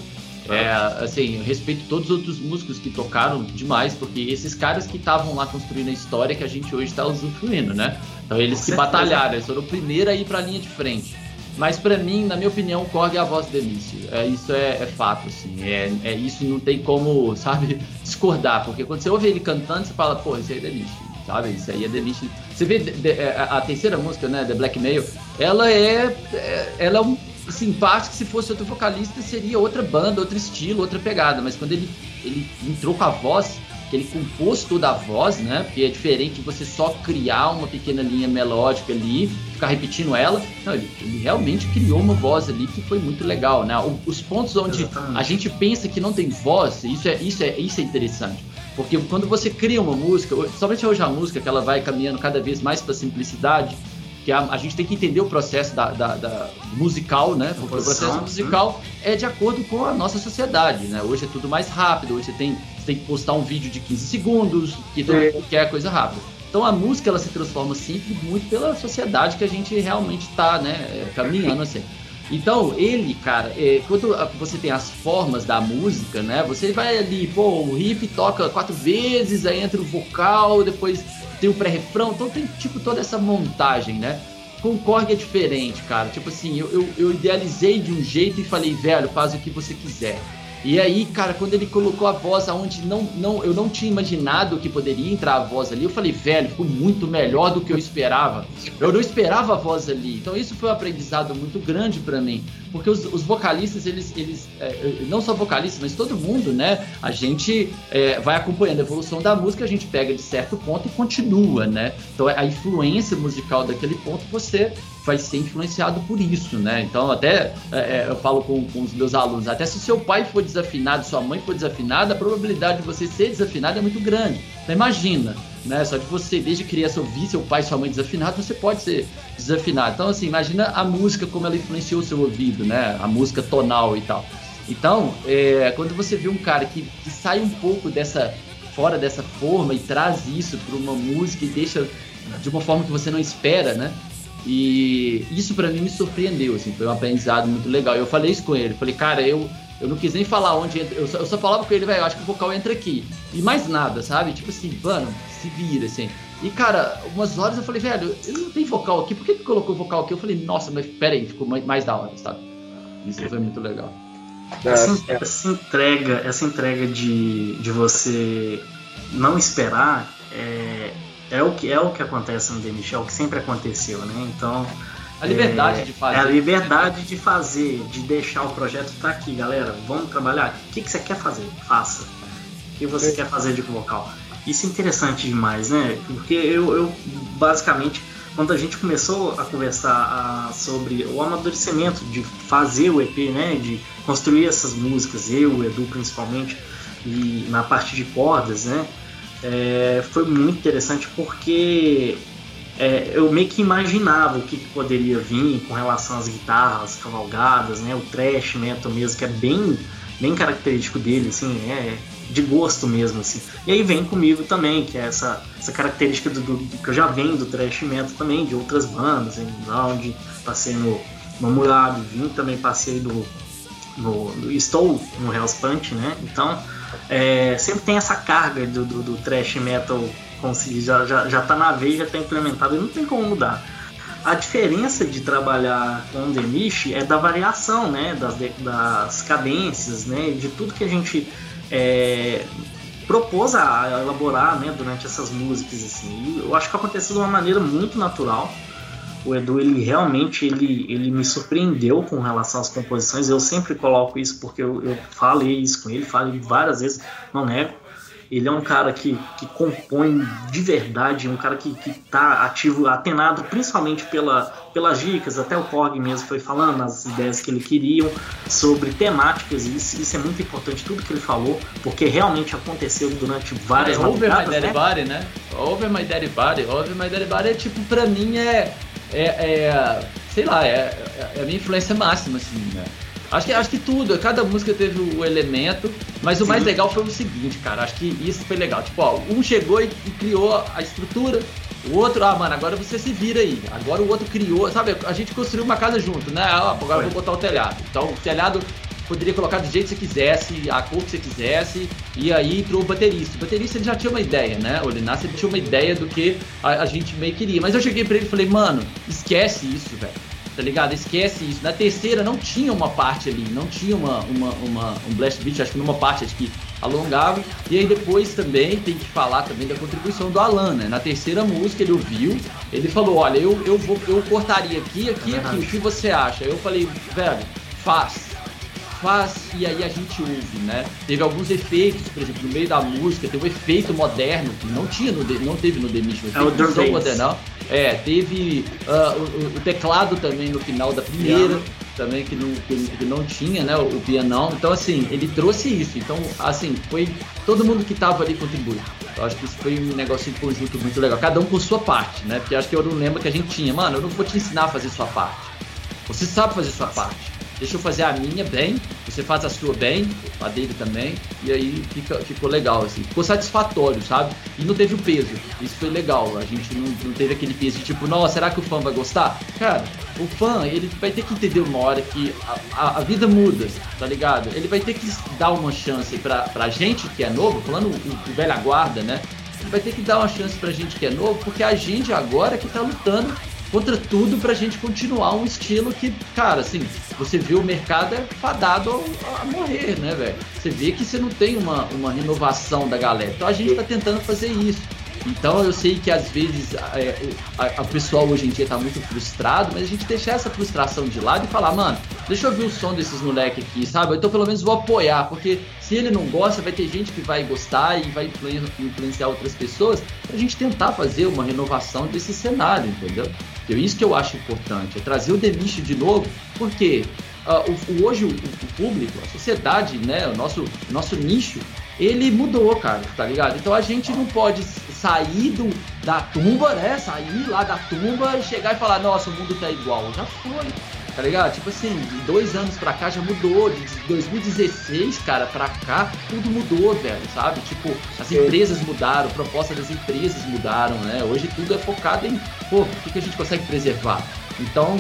é, assim, eu respeito todos os outros músicos que tocaram demais, porque esses caras que estavam lá construindo a história que a gente hoje está usufruindo, né? Então eles que batalharam, eles foram o primeiro a ir para a linha de frente. Mas para mim, na minha opinião, o Korg é a voz do Elício. É, isso é, é, fato, assim. É, é, isso não tem como, sabe, discordar. Porque quando você ouve ele cantando, você fala, pô, isso aí é Delício, sabe? Isso aí é Delício. Você vê de, de, a, a, terceira música, né, The Blackmail, ela é, é ela é um que se fosse outro vocalista seria outra banda, outro estilo, outra pegada, mas quando ele, ele entrou com a voz, que ele compôs toda a voz, né? Porque é diferente você só criar uma pequena linha melódica ali, ficar repetindo ela. Não, ele, ele realmente criou uma voz ali que foi muito legal, né? Os pontos onde Exatamente. a gente pensa que não tem voz, isso é, isso é, isso é interessante. Porque quando você cria uma música, somente hoje a música que ela vai caminhando cada vez mais para simplicidade, que a, a, gente tem que entender o processo da, da, da musical, né? Porque o processo musical é de acordo com a nossa sociedade, né? Hoje é tudo mais rápido, hoje você tem, você tem que postar um vídeo de 15 segundos, que todo quer coisa rápida. Então a música ela se transforma sempre muito pela sociedade que a gente realmente está, né, é, caminhando assim. Então, ele, cara, é, quando você tem as formas da música, né? Você vai ali, pô, o riff toca quatro vezes, aí entra o vocal, depois tem o pré-refrão, então tem tipo toda essa montagem, né? Com Korg é diferente, cara. Tipo assim, eu, eu, eu idealizei de um jeito e falei, velho, faz o que você quiser. E aí, cara, quando ele colocou a voz aonde não, não, eu não tinha imaginado que poderia entrar a voz ali, eu falei, velho, ficou muito melhor do que eu esperava. Eu não esperava a voz ali. Então isso foi um aprendizado muito grande para mim. Porque os, os, vocalistas, eles, eles é, não só vocalistas, mas todo mundo, né? A gente é, vai acompanhando a evolução da música, a gente pega de certo ponto e continua, né? Então a influência musical daquele ponto você vai ser influenciado por isso, né? Então, até é, é, eu falo com, com, os meus alunos, até se seu pai for desafinado, sua mãe for desafinada, a probabilidade de você ser desafinado é muito grande. Então, imagina, né? Só de você, desde criança, ouvir seu pai e sua mãe desafinado, você pode ser desafinado. Então, assim, imagina a música, como ela influenciou o seu ouvido, né? A música tonal e tal. Então, é, quando você vê um cara que, que sai um pouco dessa fora dessa forma e traz isso para uma música e deixa de uma forma que você não espera, né? E isso para mim me surpreendeu, assim, foi um aprendizado muito legal. Eu falei isso com ele, falei, cara, eu, eu não quis nem falar onde entra, eu só, eu só falava com ele, velho, acho que o vocal entra aqui. E mais nada, sabe? Tipo assim, mano, se vira, assim. E, cara, umas horas eu falei, velho, eu não tem vocal aqui, por que, que colocou vocal aqui? Eu falei, nossa, mas pera aí, ficou mais, mais da hora, sabe? Isso foi muito legal. Essa, essa entrega, essa entrega de, de você não esperar é, é o que é o que acontece no The Michel, o que sempre aconteceu, né? Então a liberdade é, de fazer. É a liberdade de fazer, de deixar o projeto tá aqui, galera. Vamos trabalhar. O que, que você quer fazer? Faça. O que você é. quer fazer de vocal? Isso é interessante demais, né? Porque eu, eu basicamente quando a gente começou a conversar sobre o amadurecimento de fazer o EP, né, de construir essas músicas, eu, Edu principalmente, e na parte de cordas, né, é, foi muito interessante porque é, eu meio que imaginava o que, que, poderia vir com relação às guitarras cavalgadas, né, o thrash metal mesmo, que é bem, bem característico dele, assim, é de gosto mesmo, assim. E aí vem comigo também, que é essa, essa característica do, do que eu já venho do thrash metal também, de outras bandas, em onde passei no, Murado, vim também passei no, no, no, estou no Hell's Punch, né, então é, sempre tem essa carga do, do, do thrash metal conseguir, já, já, já tá na veia, já tá implementado e não tem como mudar. A diferença de trabalhar com The Mish é da variação, né, das, das cadências, né, de tudo que a gente é, propôs a elaborar, né, durante essas músicas, assim. E eu acho que aconteceu de uma maneira muito natural o Edu ele realmente ele, ele me surpreendeu com relação às composições. Eu sempre coloco isso porque eu, eu falei isso com ele, falei várias vezes, não nego. Ele é um cara que, que compõe de verdade, um cara que, que tá ativo, atenado principalmente pela, pelas dicas, até o Korg mesmo foi falando as ideias que ele queriam sobre temáticas, e isso, isso é muito importante, tudo que ele falou, porque realmente aconteceu durante várias é, Over My Daddy né? Body, né? Over My Daddy Body, Over My Daddy Body é tipo, pra mim é é, é sei lá, é, é, a minha influência máxima, assim, né? Acho que, acho que tudo, cada música teve o elemento, mas o Sim. mais legal foi o seguinte, cara, acho que isso foi legal. Tipo, ó, um chegou e, e criou a estrutura, o outro, ah, mano, agora você se vira aí. Agora o outro criou, sabe? A gente construiu uma casa junto, né? Ah, agora eu vou botar o telhado. Então o telhado poderia colocar do jeito que você quisesse, a cor que você quisesse, e aí entrou o baterista. O baterista ele já tinha uma ideia, né? O Linassi tinha uma ideia do que a, a, gente meio queria. Mas eu cheguei pra ele e falei, mano, esquece isso, velho. Tá ligado? Esquece isso. Na terceira não tinha uma parte ali, não tinha uma, uma, uma um blast beat, acho que numa parte acho que alongava. E aí depois também tem que falar também da contribuição do Alan, né? Na terceira música ele ouviu, ele falou, olha, eu, eu, vou, eu cortaria aqui, aqui, e aqui, o que você acha? Eu falei, velho, faz faz e aí a gente ouve, né? Teve alguns efeitos, por exemplo, no meio da música, tem um efeito moderno que não tinha no não teve no The Mission, é o modernal. É, teve uh, o, o, teclado também no final da primeira, Piano. também que não, que, que, não tinha, né? O, o pianão. Então, assim, ele trouxe isso. Então, assim, foi todo mundo que tava ali contribuiu. Eu acho que isso foi um negócio em conjunto muito legal. Cada um com sua parte, né? Porque acho que eu não lembro que a gente tinha. Mano, eu não vou te ensinar a fazer sua parte. Você sabe fazer sua parte. Deixa eu fazer a minha bem, você faz a sua bem, a dele também, e aí fica, ficou legal, assim. Ficou satisfatório, sabe? E não teve o peso. Isso foi legal. A gente não, não teve aquele peso de tipo, nossa, será que o fã vai gostar? Cara, o fã, ele vai ter que entender uma hora que a, a, a vida muda, tá ligado? Ele vai ter que dar uma chance pra, pra gente que é novo, falando o, o velha guarda, né? Ele vai ter que dar uma chance pra gente que é novo, porque a gente agora que tá lutando contra tudo pra gente continuar um estilo que, cara, assim, você vê o mercado é fadado a, morrer, né, velho? Você vê que você não tem uma, uma renovação da galera. Então a gente tá tentando fazer isso. Então eu sei que às vezes é, a, pessoal hoje em dia tá muito frustrado, mas a gente deixar essa frustração de lado e falar, mano, deixa eu ouvir o som desses moleques aqui, sabe? Então pelo menos vou apoiar, porque se ele não gosta, vai ter gente que vai gostar e vai influenciar outras pessoas pra gente tentar fazer uma renovação desse cenário, entendeu? É isso que eu acho importante, é trazer o Demiche de novo, porque uh, o, o, hoje o, o, público, a sociedade, né, o nosso, nosso nicho, ele mudou, cara, tá ligado? Então a gente não pode sair do, da tumba, né? Sair lá da tumba e chegar e falar, nossa, o mundo tá igual. Já foi, tá ligado? Tipo assim, de dois anos pra cá já mudou. De 2016, cara, pra cá, tudo mudou, velho, sabe? Tipo, as empresas mudaram, a proposta das empresas mudaram, né? Hoje tudo é focado em, pô, o que, que a gente consegue preservar? Então,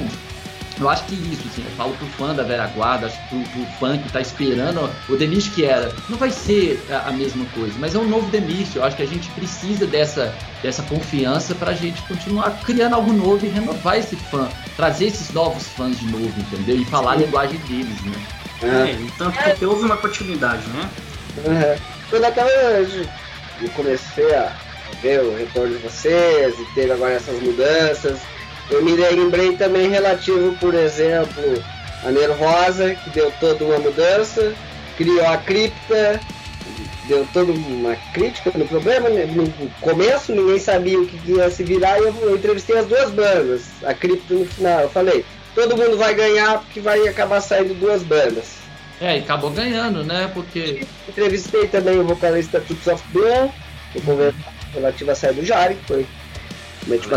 eu acho que isso, assim, eu falo pro fã da Vera Guarda, acho que pro, pro fã que tá esperando o Denis que era, não vai ser a, a, mesma coisa, mas é um novo Denis. Eu acho que a gente precisa dessa, dessa confiança pra gente continuar criando algo novo e renovar esse fã, trazer esses novos fãs de novo, entendeu? E falar Sim. a linguagem deles, né? É, então porque houve uma continuidade, né? Uhum. Quando aquela eu comecei a ver o retorno de vocês e teve agora essas mudanças eu me lembrei também relativo, por exemplo, a Nervosa, que deu toda uma mudança, criou a cripta, deu toda uma crítica no problema. Né? No começo ninguém sabia o que ia se virar e eu, entrevistei as duas bandas, a cripta no final. Eu falei, todo mundo vai ganhar porque vai acabar saindo duas bandas. É, e acabou ganhando, né? Porque. Entrevistei também o vocalista Tuts of Bloom, o relativo à saída do Jari, que foi uma tipo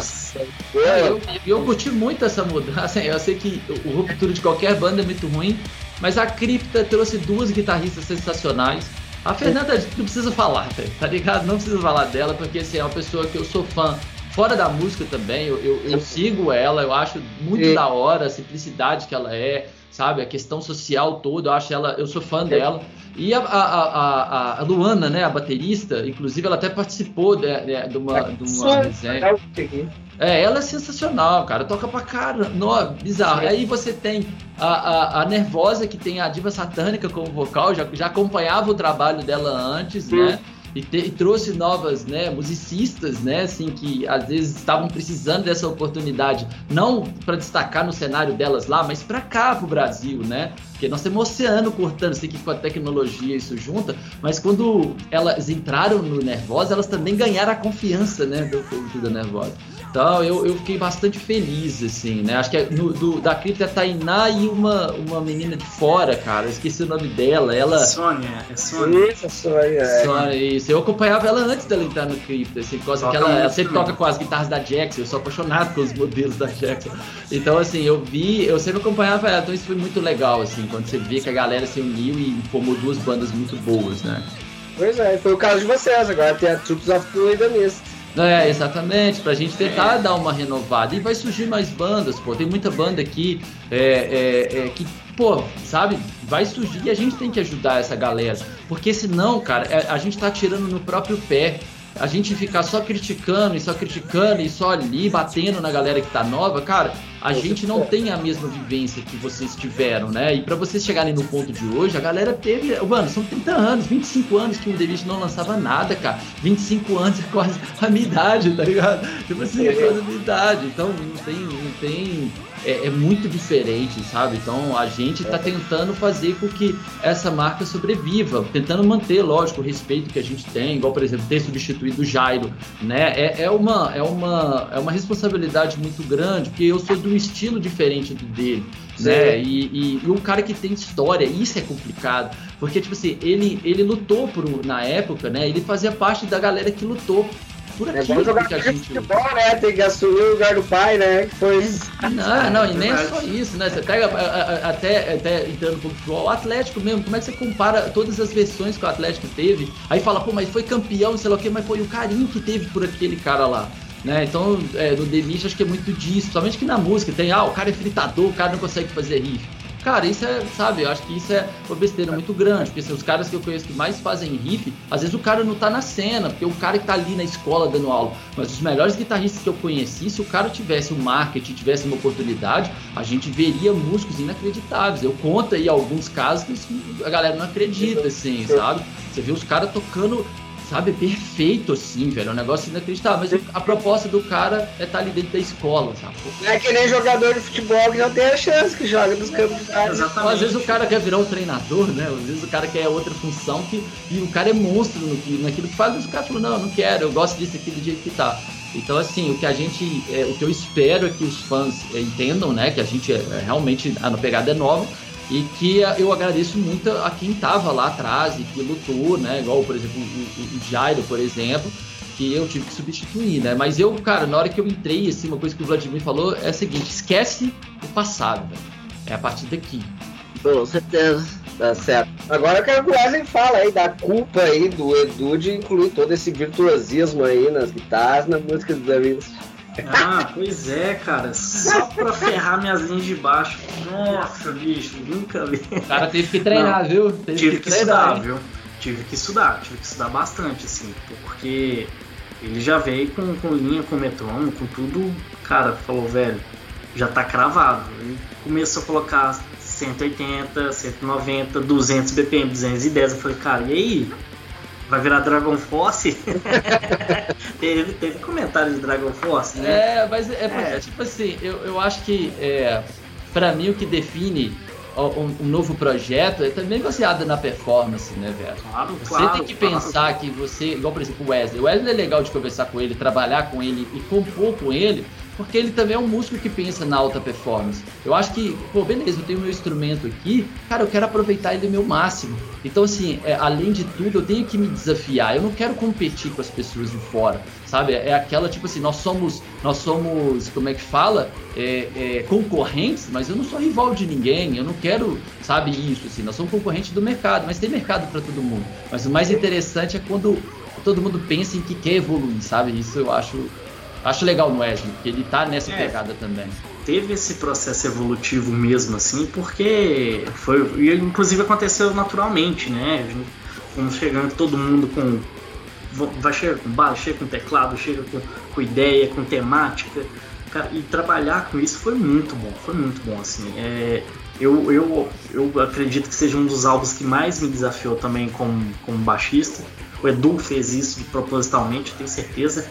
é, eu, eu curti muito essa mudança. Eu sei que o ruptura de qualquer banda é muito ruim, mas a Cripta trouxe duas guitarristas sensacionais. A Fernanda não precisa falar, tá ligado? Não precisa falar dela, porque assim, é uma pessoa que eu sou fã. Fora da música também, eu, eu, eu sigo ela, eu acho muito da hora a simplicidade que ela é, sabe? A questão social toda, eu acho ela, eu sou fã dela. E a, a, a, a, Luana, né, a baterista, inclusive ela até participou de, de, de uma, de uma resenha. É, ela é sensacional, cara. Toca pra cara. Não, bizarro. Aí você tem a, a, a, Nervosa, que tem a Diva Satânica como vocal, já, já acompanhava o trabalho dela antes, Sim. né? E, te, e, trouxe novas né, musicistas, né, assim, que às vezes estavam precisando dessa oportunidade, não para destacar no cenário delas lá, mas para cá, para o Brasil, né? Porque nós temos um oceano cortando, sei que com a tecnologia isso junta, mas quando elas entraram no Nervosa, elas também ganharam a confiança, né, do público da Nervosa. Então eu, eu fiquei bastante feliz, assim, né? Acho que é no, do, da cripta é Tainá e uma, uma menina de fora, cara. Eu esqueci o nome dela. Ela. Sônia, é Sônia. Isso, Sônia. É. Sônia, isso. Eu acompanhava ela antes dela entrar no cripta, assim, por causa que ela, ela sempre toca com as guitarras da Jackson. Eu sou apaixonado pelos modelos da Jackson. Então, assim, eu vi, eu sempre acompanhava ela. Então isso foi muito legal, assim, quando você vê que a galera se uniu e formou duas bandas muito boas, né? Pois é, foi o caso de vocês. Agora tem a Troops of Blue e da Mist. É, exatamente, pra gente tentar é. dar uma renovada. E vai surgir mais bandas, pô. Tem muita banda aqui é, é, é, que, pô, sabe, vai surgir e a gente tem que ajudar essa galera. Porque senão, cara, é, a gente tá tirando no próprio pé a gente ficar só criticando e só criticando e só ali batendo na galera que tá nova, cara, a gente não tem a mesma vivência que vocês tiveram, né? E para vocês chegarem no ponto de hoje, a galera teve. Mano, são 30 anos, 25 anos que o David não lançava nada, cara. 25 anos é quase a minha idade, tá ligado? Tipo assim, é quase a minha idade. Então não tem. Não tem é, é, muito diferente, sabe? Então a gente está tentando fazer com que essa marca sobreviva, tentando manter, lógico, o respeito que a gente tem, igual por exemplo ter substituído o Jairo, né? É, é, uma, é, uma, é uma responsabilidade muito grande, porque eu sou de um estilo diferente do dele. Né? E, e, e, um cara que tem história, isso é complicado, porque tipo assim, ele, ele lutou por, na época, né? Ele fazia parte da galera que lutou por é aquilo é que a gente. Futebol, né? Tem que assumir o lugar do pai, né? Foi isso. Não, não, e nem é só isso, né? Você pega até, até entrando um pouco de futebol, o Atlético mesmo, como é que você compara todas as versões que o Atlético teve? Aí fala, pô, mas foi campeão, sei lá o quê, mas foi o carinho que teve por aquele cara lá. Né? Então, é, no The acho que é muito disso, somente que na música tem, ah, o cara é fritador, o cara não consegue fazer riff. Cara, isso é, sabe, eu acho que isso é uma besteira muito grande, porque assim, os caras que eu conheço que mais fazem riff, às vezes o cara não tá na cena, porque o cara que tá ali na escola dando aula, mas os melhores guitarristas que eu conheci, se o cara tivesse um marketing, tivesse uma oportunidade, a gente veria músicos inacreditáveis. Eu conto aí alguns casos que a galera não acredita, assim, sabe? Você vê os caras tocando sabe, perfeito assim, velho. É um negócio inacreditável. Mas a proposta do cara é estar tá ali dentro da escola, sabe? É que nem jogador de futebol que não tem a chance, que joga nos campos de Exatamente. Às vezes o cara quer virar um treinador, né? Às vezes o cara quer outra função que, e o cara é monstro no que, naquilo que faz, mas o cara falou, não, eu não quero, eu gosto disso aqui do jeito que tá. Então, assim, o que a gente, é, o que eu espero é que os fãs é, entendam, né, que a gente é, é realmente a pegada é nova, e que eu agradeço muito a quem estava lá atrás e que lutou, né? Igual, por exemplo, o, o Jairo, por exemplo, que eu tive que substituir, né? Mas eu, cara, na hora que eu entrei, assim, uma coisa que o Vladimir falou é a seguinte: esquece o passado, velho. É a partir daqui. Com certeza. Tá certo. Agora eu quero que o Wesley fala aí da culpa aí do Edu de incluir todo esse virtuosismo aí nas guitarras, na música dos amigos. Ah, pois é, cara. Só pra ferrar minhas linhas de baixo. Nossa, bicho, nunca vi. O cara teve que treinar, Não, viu? Teve tive que, que estudar, hein? viu? Tive que estudar, tive que estudar bastante, assim, porque ele já veio com, com linha, com metrônomo, com tudo. Cara, falou, velho, já tá cravado. Ele começou a colocar 180, 190, 200 BPM, 210. Eu falei, cara, e aí? Vai virar Dragon Force? teve, teve comentário de Dragon Force, né? É, mas é, é. tipo assim, eu, eu acho que é, para mim o que define um, um, novo projeto é também baseado na performance, né, velho? Claro, você claro, tem que pensar claro. que você, igual por exemplo o Wesley, o Wesley é legal de conversar com ele, trabalhar com ele e compor com ele, porque ele também é um músico que pensa na alta performance. Eu acho que, pô, beleza, eu tenho meu instrumento aqui, cara, eu quero aproveitar ele meu máximo. Então, assim, é, além de tudo, eu tenho que me desafiar. Eu não quero competir com as pessoas de fora, sabe? É aquela, tipo assim, nós somos, nós somos, como é que fala? É, é, concorrentes, mas eu não sou rival de ninguém, eu não quero, sabe, isso, assim, nós somos concorrentes do mercado, mas tem mercado para todo mundo. Mas o mais interessante é quando todo mundo pensa em que quer evoluir, sabe? Isso eu acho Acho legal no Wesley, porque ele tá nessa é, pegada também. Teve esse processo evolutivo mesmo, assim, porque foi. E inclusive aconteceu naturalmente, né? Fomos chegando todo mundo com. Vai chegar com bala, chega com teclado, chega com, com ideia, com temática. Cara, e trabalhar com isso foi muito bom, foi muito bom, assim. É, eu, eu, eu acredito que seja um dos álbuns que mais me desafiou também como, como baixista o Edu fez isso propositalmente, tenho certeza.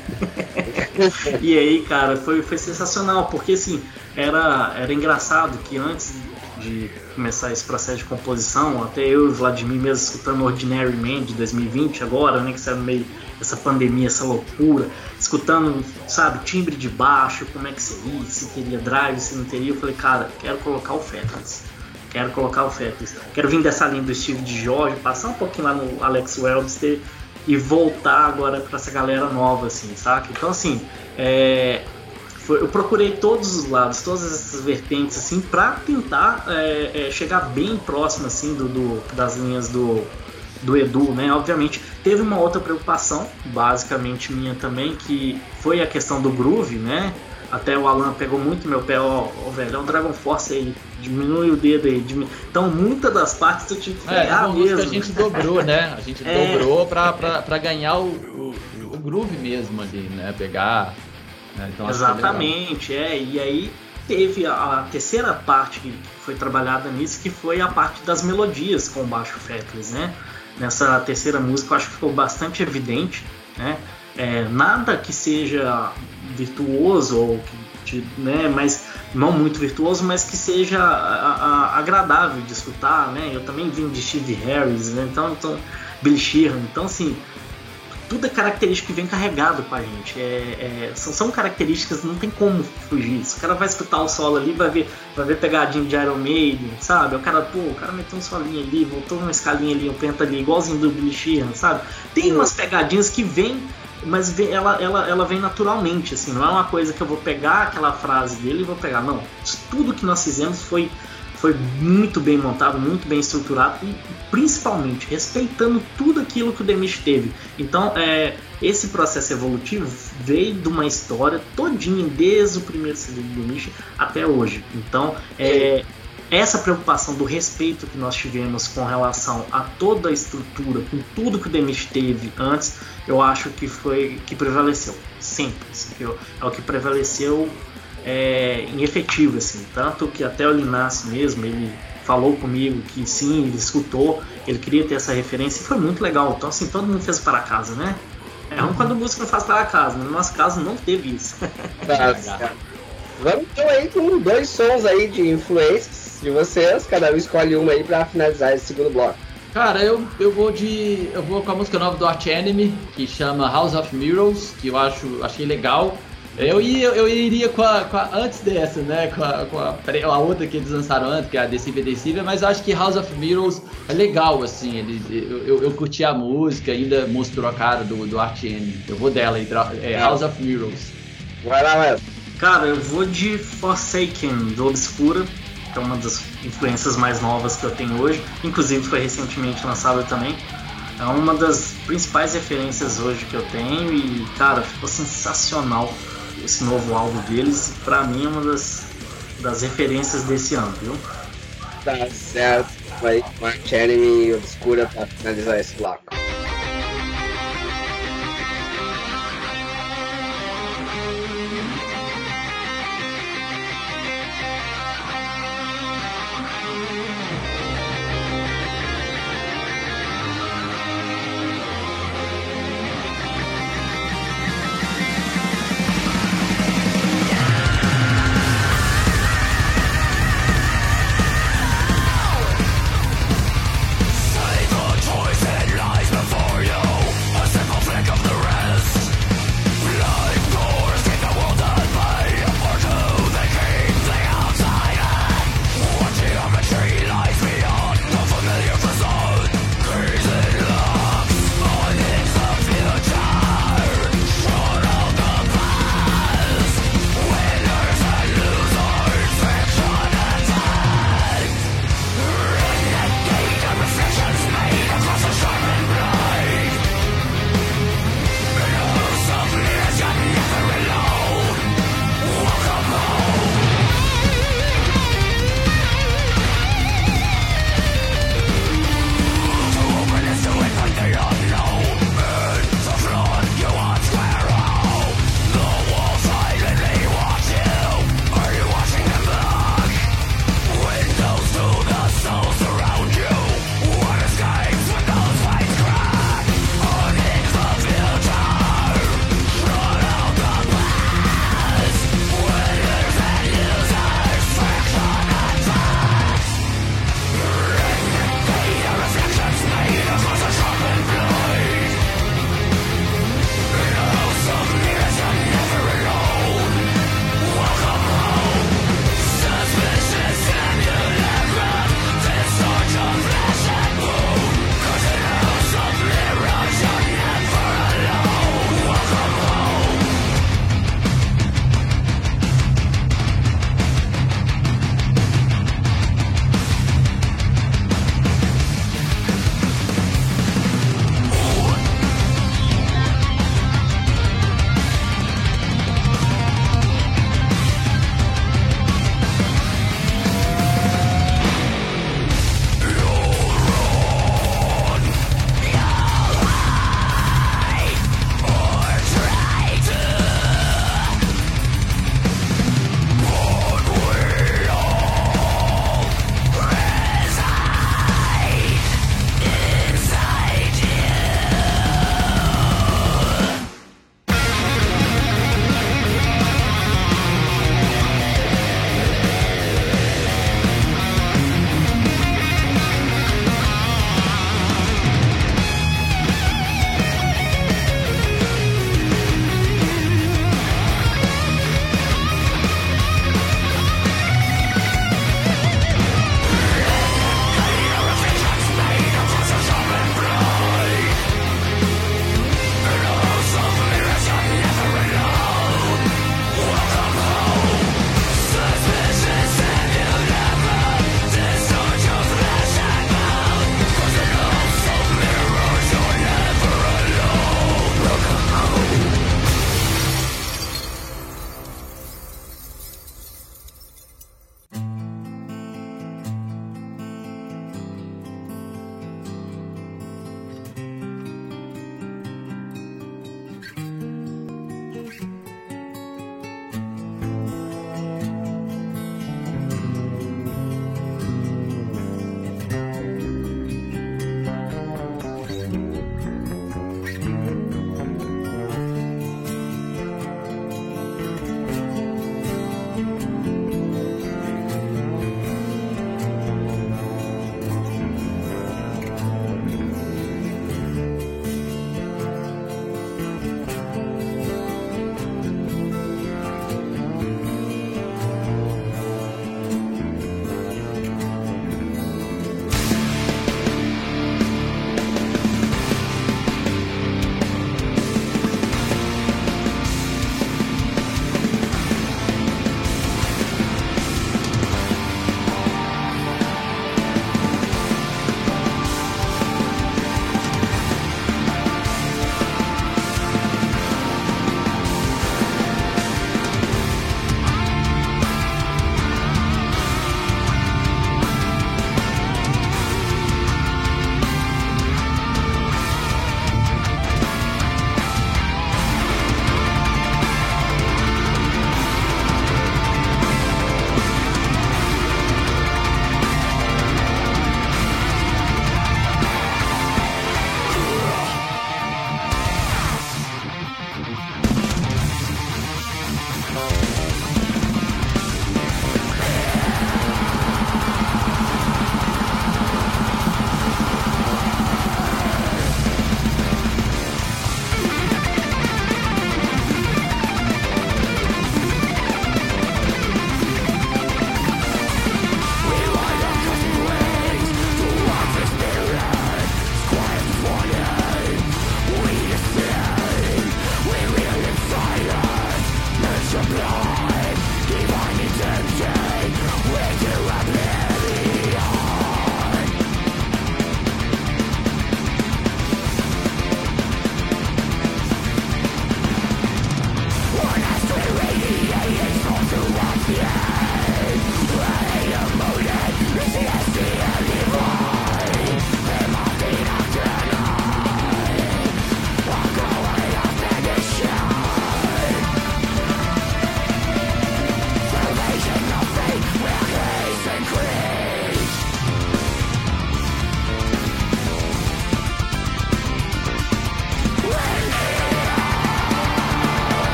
e aí, cara, foi, foi sensacional, porque assim, era, era engraçado que antes de começar esse processo de composição, até eu e o Vladimir mesmo escutando Ordinary Man de 2020 agora, né, que saiu no meio dessa pandemia, essa loucura, escutando, sabe, timbre de baixo, como é que seria, se teria drive, se não teria, eu falei, cara, quero colocar o Fetless quero colocar o Fetless. Quero vir dessa linha do Steve de Jorge, passar um pouquinho lá no Alex Webster e voltar agora para essa galera nova, assim, saca? Então, assim, é, foi, eu procurei todos os lados, todas essas vertentes, assim, para tentar é, é, chegar bem próximo, assim, do, do, das linhas do, do Edu, né? Obviamente, teve uma outra preocupação, basicamente minha também, que foi a questão do groove, né? Até o Alan pegou muito meu pé, ó, velho, é um Dragon Force aí, diminui o dedo aí. Diminui. Então, muitas das partes eu tive que pegar é, mesmo. a gente dobrou, né? A gente é. dobrou pra, pra, pra ganhar o, o, o, groove mesmo ali, né? Pegar. Né? Então, Exatamente, é. E aí teve a, a, terceira parte que foi trabalhada nisso, que foi a parte das melodias com o baixo fretless, né? Nessa terceira música eu acho que ficou bastante evidente, né? É, nada que seja virtuoso ou que, né, mas não muito virtuoso, mas que seja a, a, agradável de escutar, né? Eu também vim de Steve Harris, né? Então, então Billy Sheehan, então assim tudo é característica que vem carregado com a gente. É, é, são, são, características, não tem como fugir. Se o cara vai escutar o solo ali, vai ver, vai ver pegadinho de Iron Maiden, sabe? O cara, pô, o cara meteu um solinho ali, voltou uma escalinha ali, um penta ali, igualzinho do Billy Sheehan, sabe? Tem umas pegadinhas que vêm mas ela, ela, ela vem naturalmente, assim, não é uma coisa que eu vou pegar aquela frase dele e vou pegar, não. Tudo que nós fizemos foi, foi muito bem montado, muito bem estruturado e principalmente respeitando tudo aquilo que o Demish teve. Então, é, esse processo evolutivo veio de uma história todinha, desde o primeiro CD do Demish até hoje. Então, é, essa preocupação do respeito que nós tivemos com relação a toda a estrutura, com tudo que o Demis teve antes, eu acho que foi que prevaleceu sempre. Assim, é o que prevaleceu é, em efetivo, assim, tanto que até o Linassi mesmo ele falou comigo que sim, ele escutou, ele queria ter essa referência e foi muito legal. Então assim, todo mundo fez para casa, né? É ruim quando o músico não faz para casa, no nosso caso não teve isso. Vamos então aí com dois sons aí de influências de vocês, cada um escolhe uma aí pra finalizar esse segundo bloco. Cara, eu, eu vou de. Eu vou com a música nova do Arch Enemy, que chama House of Mirrors, que eu acho achei legal. Eu, ia, eu iria com a, com a antes dessa, né? Com, a, com a, a, outra que eles lançaram antes, que é a Decibel Decibel, mas acho que House of Mirrors é legal, assim. Eles, eu, eu, eu, curti a música, ainda mostrou a cara do, do Art Enemy. Eu vou dela, é House of Mirrors. Vai lá, Wes. Cara, eu vou de Forsaken, do Obscura é uma das influências mais novas que eu tenho hoje, inclusive foi recentemente lançada também. É uma das principais referências hoje que eu tenho e, cara, ficou sensacional esse novo álbum deles. Pra mim é uma das, das referências desse ano, viu? Tá certo. Vai, Mark Enemy Obscura pra finalizar esse bloco.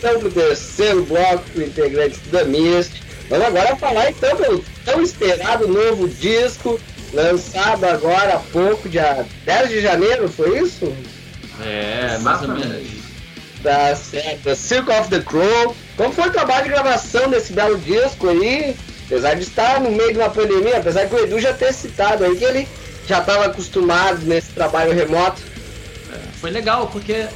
Então para o terceiro bloco com integrantes da Mist. Vamos agora falar então do tão esperado novo disco, lançado agora há pouco, dia 10 de janeiro, foi isso? É, mais ou menos. Tá certo, Circle of the Crow. Como foi o trabalho de gravação desse belo disco aí? Apesar de estar no meio de uma pandemia, apesar que o Edu já ter citado aí que ele já estava acostumado nesse trabalho remoto. É, foi legal, porque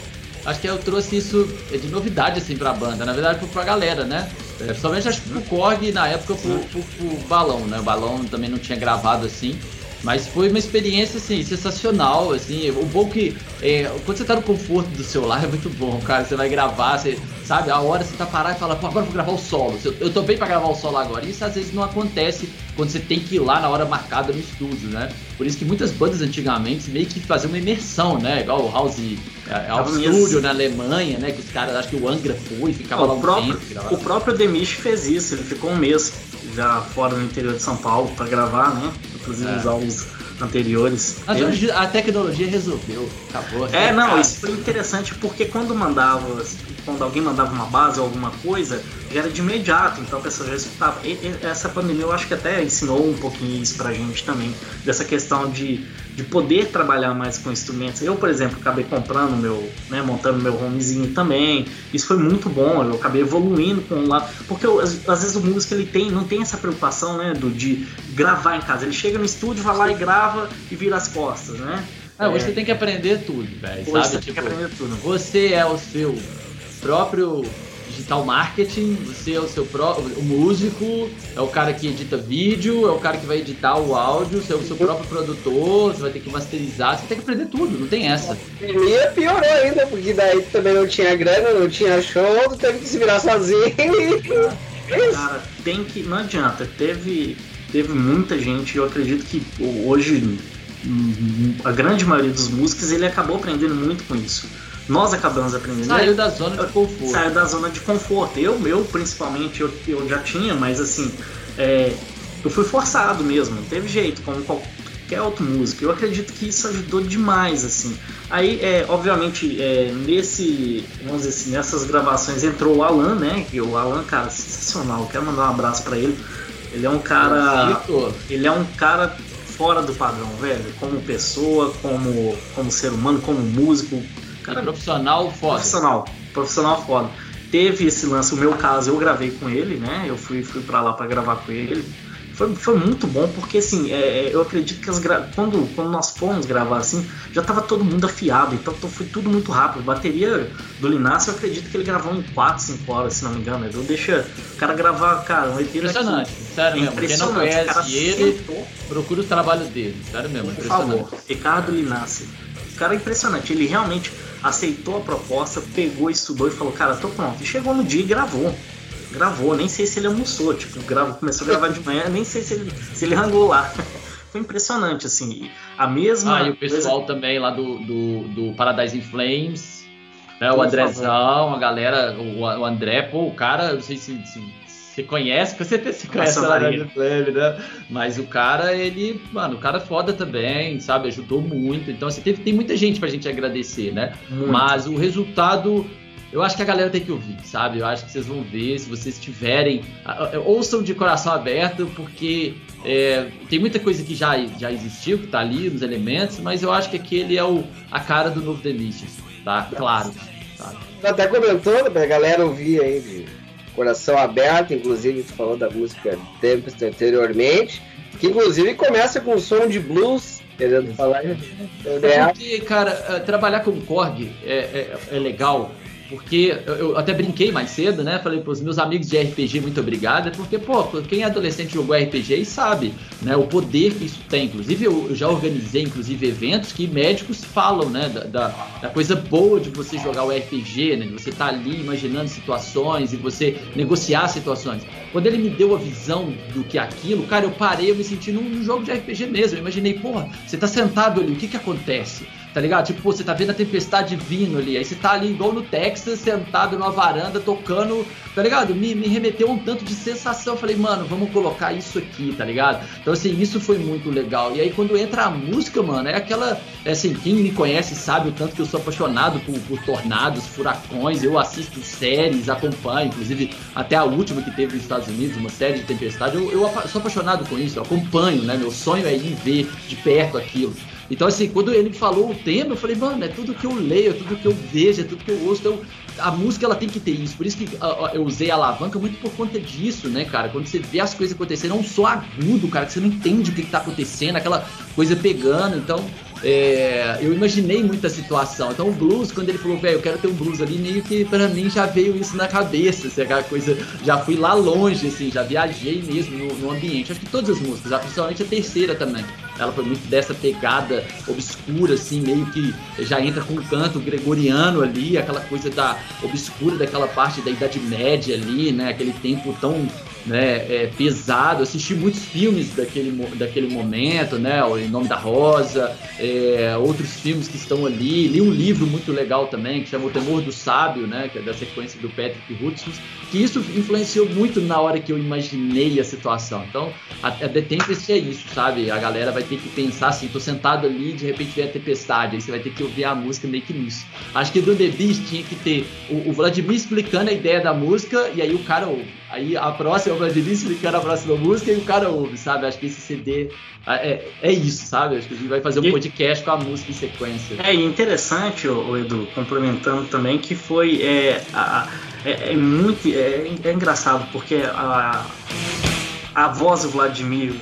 acho que eu trouxe isso de novidade assim pra banda, na verdade pra galera, né? É, principalmente acho que pro Korg na época pro, pro, pro Balão, né? O Balão também não tinha gravado assim. Mas foi uma experiência, assim, sensacional, assim. O bom que é, quando você tá no conforto do seu lar é muito bom, cara. Você vai gravar, você sabe, a hora você tá parado e fala, pô, agora eu vou gravar o solo. Eu tô bem pra gravar o solo agora. Isso às vezes não acontece quando você tem que ir lá na hora marcada no estúdio, né? Por isso que muitas bandas antigamente meio que faziam uma imersão, né? Igual o House, é, House Studio na Alemanha, né? Que os caras, acho que o Angra foi e ficava lá um próprio, tempo. O próprio Demish fez isso, ele ficou um mês já fora no interior de São Paulo para gravar, né? Inclusive é. os álbuns anteriores. Mas hoje a tecnologia resolveu, acabou. É, não, isso foi interessante porque quando mandava, quando alguém mandava uma base ou alguma coisa, já era de imediato, então a pessoa já escutava. E, e, essa pandemia eu acho que até ensinou um pouquinho isso pra gente também, dessa questão de, de poder trabalhar mais com instrumentos. Eu, por exemplo, acabei comprando meu, né, montando meu homezinho também. Isso foi muito bom, eu acabei evoluindo com o lado. Porque eu, às, às, vezes o músico ele tem, não tem essa preocupação, né, do, de gravar em casa. Ele chega no estúdio, vai lá e grava e vira as costas, né? Ah, hoje é... você tem que aprender tudo, velho. Você tipo, tem que tipo, aprender tudo. Você é o seu próprio digital marketing, você é o seu próprio o músico, é o cara que edita vídeo, é o cara que vai editar o áudio, você é o seu próprio produtor, você vai ter que masterizar, você tem que aprender tudo, não tem essa. E piorou ainda, porque daí também não tinha grana, não tinha show, teve que se virar sozinho. Cara, tem que. Não adianta, teve, teve muita gente, eu acredito que hoje a grande maioria dos músicos ele acabou aprendendo muito com isso nós acabamos aprendendo. Saiu da zona de conforto. Saiu da zona de conforto. Eu, meu, principalmente, eu, eu já tinha, mas assim, é, eu fui forçado mesmo, não teve jeito, como qualquer outro músico. Eu acredito que isso ajudou demais, assim. Aí, é, obviamente, é, nesse, vamos dizer assim, nessas gravações entrou o Alan, né? Que o Alan, cara, sensacional. Eu quero mandar um abraço para ele. Ele é um cara, ele é um cara fora do padrão, velho. Como pessoa, como, como ser humano, como músico, Cara, profissional foda. Profissional, profissional foda. Teve esse lance, o meu caso, eu gravei com ele, né? Eu fui, fui pra lá para gravar com ele. Foi, foi muito bom, porque assim, é, é eu acredito que as gra... quando, quando nós fomos gravar assim, já tava todo mundo afiado, então foi tudo muito rápido. A bateria do Linácio, eu acredito que ele gravou em 4, 5 horas, se não me engano. Eu deixa o cara gravar, cara, um EP Impressionante, sério é mesmo. Quem não conhece ele, sentou. procura o trabalho dele, sério mesmo. Por favor, Ricardo Linácio. O cara é impressionante, ele realmente aceitou a proposta, pegou, estudou e falou, cara, tô pronto. E chegou no dia e gravou. Gravou, nem sei se ele almoçou, tipo, gravou, começou a gravar de manhã, nem sei se ele, se ele rangou lá. Foi impressionante, assim. A mesma. Ah, e o pessoal coisa... também lá do, do, do Paradise in Flames, né, o Andrezão, a galera, o, o André, pô, o cara, não sei se, se você conhece, com certeza você conhece a Laranja Flame, né? Mas o cara, ele, mano, o cara é foda também, sabe? Ajudou muito. Então, assim, teve, tem muita gente pra gente agradecer, né? Muito. Mas o resultado, eu acho que a galera tem que ouvir, sabe? Eu acho que vocês vão ver, se vocês tiverem. Ouçam de coração aberto, porque é, tem muita coisa que já, já existiu, que tá ali nos elementos, mas eu acho que aquele é o, a cara do novo The tá? Claro. Tá? Até comentou pra galera ouvir aí de coração aberto, inclusive tu falou da música Tempest anteriormente, que inclusive começa com um som de blues, querendo falar. É porque, cara, eh, trabalhar com Korg é, é, é legal porque eu até brinquei mais cedo, né? Falei pros meus amigos de RPG, muito obrigado. Porque, pô, quem é adolescente jogou RPG e sabe, né? O poder que isso tem. Inclusive, eu já organizei, inclusive, eventos que médicos falam, né? Da, da, da coisa boa de você jogar o RPG, né? De você estar tá ali imaginando situações e você negociar situações. Quando ele me deu a visão do que é aquilo, cara, eu parei, eu me senti num, num jogo de RPG mesmo. Eu imaginei, porra, você tá sentado ali, o que que acontece? Tá ligado? Tipo, você tá vendo a tempestade vindo ali, aí você tá ali igual no Texas, sentado numa varanda, tocando, tá ligado? Me, me remeteu um tanto de sensação. Eu falei, mano, vamos colocar isso aqui, tá ligado? Então, assim, isso foi muito legal. E aí, quando entra a música, mano, é aquela. É assim, quem me conhece sabe o tanto que eu sou apaixonado por, por tornados, furacões. Eu assisto séries, acompanho, inclusive até a última que teve nos Estados Unidos, uma série de tempestade. Eu, eu sou apaixonado com isso, eu acompanho, né? Meu sonho é ir ver de perto aquilo. Então, assim, quando ele falou o tema, eu falei, mano, é tudo que eu leio, é tudo que eu vejo, é tudo que eu ouço. Então, a música ela tem que ter isso. Por isso que eu usei a alavanca muito por conta disso, né, cara? Quando você vê as coisas acontecendo, é um som agudo, cara, que você não entende o que, que tá acontecendo, aquela coisa pegando. Então, é, eu imaginei muita situação. Então o blues, quando ele falou, velho, eu quero ter um blues ali, meio que pra mim já veio isso na cabeça, assim, aquela coisa, já fui lá longe, assim, já viajei mesmo no, no ambiente. Acho que todas as músicas, principalmente a terceira também. Ela foi muito dessa pegada obscura, assim, meio que já entra com o canto gregoriano ali, aquela coisa da obscura daquela parte da Idade Média ali, né? Aquele tempo tão né, é, pesado. Assisti muitos filmes daquele, daquele momento, né? Em Nome da Rosa, é, outros filmes que estão ali. Li um livro muito legal também que chama O Temor do Sábio, né? Que é da sequência do Patrick Hutchins, que isso influenciou muito na hora que eu imaginei a situação. Então, a, a The Tempest é isso, sabe? A galera vai ter que pensar assim, tô sentado ali de repente vem a tempestade, aí você vai ter que ouvir a música meio que nisso. Acho que do The Beast tinha que ter o, o Vladimir explicando a ideia da música e aí o cara ouve. Aí a próxima é o Vladimir explicando a próxima música e o cara ouve, sabe? Acho que esse CD é, é isso, sabe? Acho que a gente vai fazer um podcast com a música em sequência. É interessante, o Edu, complementando também, que foi é, a, é, é muito é, é, engraçado porque a, a voz do Vladimir,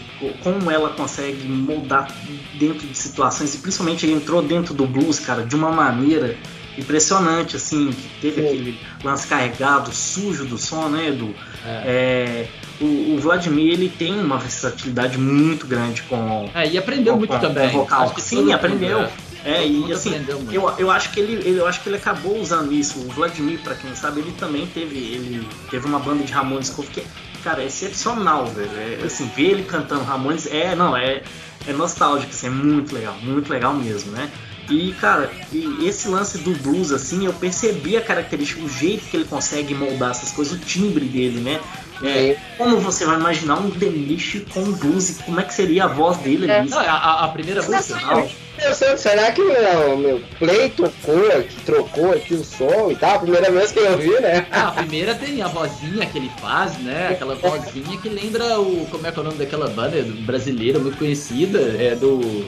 como ela consegue moldar dentro de situações, e principalmente ele entrou dentro do blues, cara, de uma maneira impressionante, assim, que teve Sim. aquele lance carregado, sujo do som, né, Edu? É. É, o, o, Vladimir ele tem uma versatilidade muito grande com. É, e aprendeu com, muito com, também. Com vocal. Sim, aprendeu. Mundo, é. é e assim, eu, eu acho que ele, ele, eu acho que ele acabou usando isso. O Vladimir, para quem não sabe, ele também teve, ele teve uma banda de Ramones que, cara, é excepcional, velho. É, assim, ver ele cantando Ramones é, não, é, é nostálgico, assim, é muito legal, muito legal mesmo, né? E, cara, e esse lance do blues, assim, eu percebi a característica, o jeito que ele consegue moldar essas coisas, o timbre dele, né? É, como você vai imaginar um Demish com blues? Como é que seria a voz dele ali? Não, a, a, primeira música. Não, pensando, será que o meu play tocou, que trocou aqui o som e tal? A primeira vez que eu vi, né? Ah, a primeira tem a vozinha que ele faz, né? Aquela vozinha que lembra o. Como é que é o nome daquela banda brasileira muito conhecida? É do.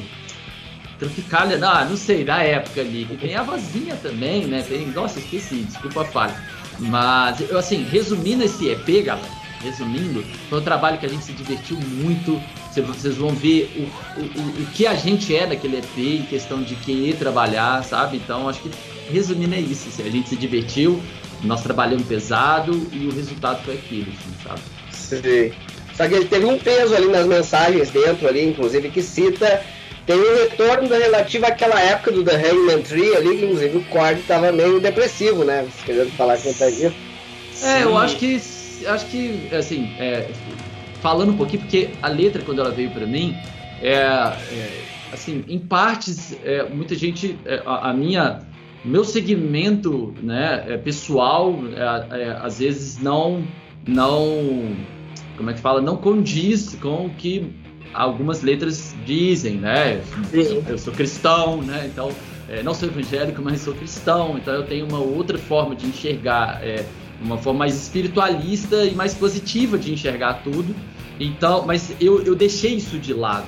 Tropicália, não, não sei, da época ali, que tem a vozinha também, né? Tem, nossa, esqueci, desculpa a falha. Mas, eu, assim, resumindo esse EP, galera, resumindo, foi um trabalho que a gente se divertiu muito. Vocês vão ver o, o, o que a gente é naquele EP em questão de querer trabalhar, sabe? Então, acho que resumindo é isso. Assim, a gente se divertiu, nós trabalhamos pesado e o resultado foi aquilo, assim, sabe? Sim. Só que ele teve um peso ali nas mensagens dentro ali, inclusive, que cita tem o retorno da relativa àquela época do The Hangman Tree ali, que inclusive o Cord estava meio depressivo, né? Você querendo falar com tá? É, eu acho que acho que assim, é, falando um pouquinho, porque a letra quando ela veio para mim, é, é, assim, em partes, é, muita gente, é, a, a, minha, meu segmento, né, é, pessoal, às vezes não, não, como é que fala, não condiz com o que algumas letras dizem, né? Eu sou cristão, né? Então, é, não sou evangélico, mas sou cristão. Então, eu tenho uma outra forma de enxergar, é, uma forma mais espiritualista e mais positiva de enxergar tudo. Então, mas eu, eu deixei isso de lado.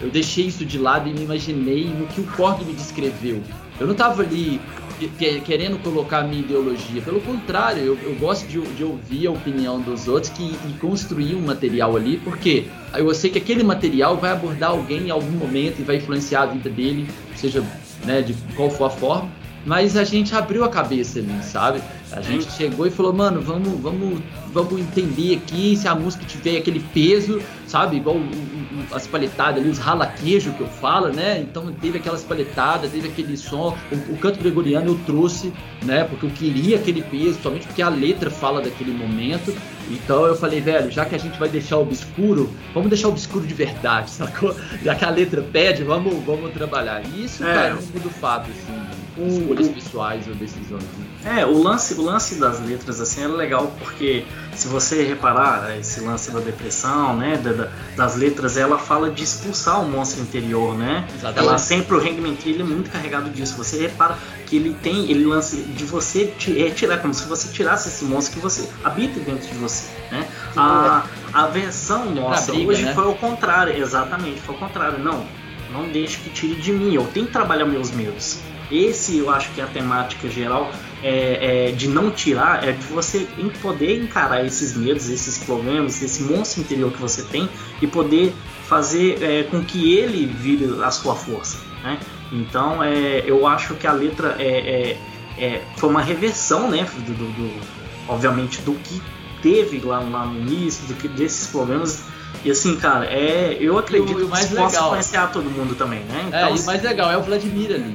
Eu deixei isso de lado e me imaginei no que o Korg me descreveu. Eu não estava ali querendo colocar a minha ideologia. Pelo contrário, eu, eu gosto de, de, ouvir a opinião dos outros que, e construir um material ali, porque eu sei que aquele material vai abordar alguém em algum momento e vai influenciar a vida dele, seja né, de qual for a forma. mas a gente abriu a cabeça ali, sabe? A gente chegou e falou, mano, vamos, vamos, vamos entender aqui se a música tiver aquele peso, sabe? Igual o, o, as paletadas ali, os rala-queijo que eu falo, né? Então teve aquelas paletadas, teve aquele som. O, o, canto gregoriano eu trouxe, né? Porque eu queria aquele peso, somente porque a letra fala daquele momento. Então eu falei, velho, já que a gente vai deixar obscuro, vamos deixar obscuro de verdade, sacou? Já que a letra pede, vamos, vamos trabalhar. E isso, é. cara, não muda o fato, assim escolhas pessoais ou decisões. Né? É, o lance, o lance das letras assim é legal porque se você reparar esse lance da depressão, né, da, das letras, ela fala de expulsar o monstro interior, né? Exatamente. Ela sempre o Hangman ele é muito carregado disso. Você repara que ele tem, ele lance de você é, tirar como se você tirasse esse monstro que você habita dentro de você, né? A, a versão nossa briga, hoje né? foi o contrário, exatamente, foi o contrário. Não, não deixe que tire de mim. Eu tenho que trabalhar meus medos. Esse eu acho que é a temática geral é, é, de não tirar, é de você poder encarar esses medos, esses problemas, esse monstro interior que você tem e poder fazer é, com que ele vire a sua força. Né? Então é, eu acho que a letra é, é, é foi uma reversão, né, do, do, do, obviamente, do que teve lá, lá no início, do que, desses problemas e assim, cara, é, eu acredito o, o mais que legal. possa influenciar todo mundo também, né? Então, é, e o mais legal é o Vladimir ali.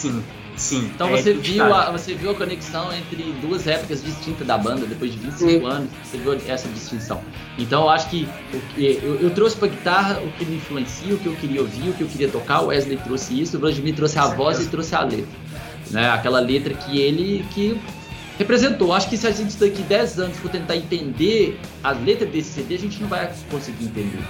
Sim, sim. Então é você, viu a, você viu a conexão entre duas épocas distintas da banda, depois de 25 sim. anos, você viu essa distinção. Então eu acho que eu, eu trouxe pra guitarra o que me influencia, o que eu queria ouvir, o que eu queria tocar, o Wesley trouxe isso, o Vladimir trouxe a voz e trouxe a letra. Né? Aquela letra que ele que representou. Acho que se a gente daqui 10 anos for tentar entender a letra desse CD, a gente não vai conseguir entender.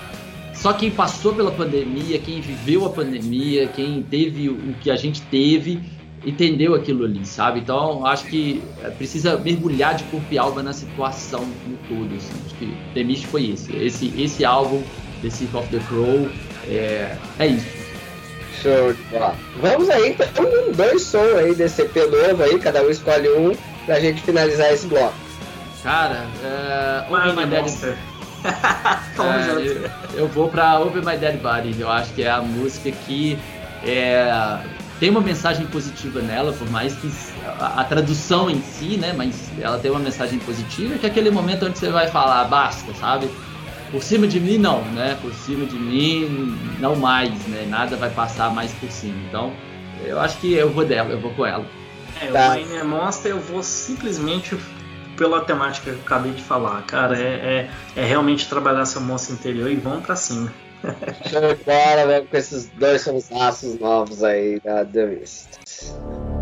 Só quem passou pela pandemia, quem viveu a pandemia, quem teve o que a gente teve, entendeu aquilo ali, sabe? Então, acho que é, precisa mergulhar de corpo e alma na situação no todo. Assim. Acho que The Mist foi esse. Esse, esse álbum, The Sick of the Crow, é, é isso. Show de bola. Vamos aí, então, dois sons aí desse EP novo aí, cada um escolhe um, pra gente finalizar esse bloco. Cara, é, Open My Dead... é, eu, eu, vou pra Open My Dead Body, eu acho que é a música que é, tem uma mensagem positiva nela, por mais que a, a, tradução em si, né, mas ela tem uma mensagem positiva, que é aquele momento onde você vai falar, basta, sabe? Por cima de mim, não, né? Por cima de mim, não mais, né? Nada vai passar mais por cima. Então, eu acho que eu vou dela, eu vou com ela. É, tá. o Rainer Monster eu vou simplesmente pela temática que eu acabei de falar, cara, é, é, é realmente trabalhar seu monstro interior e vamos pra cima. Show de bola, com esses dois aços novos aí da The Mist.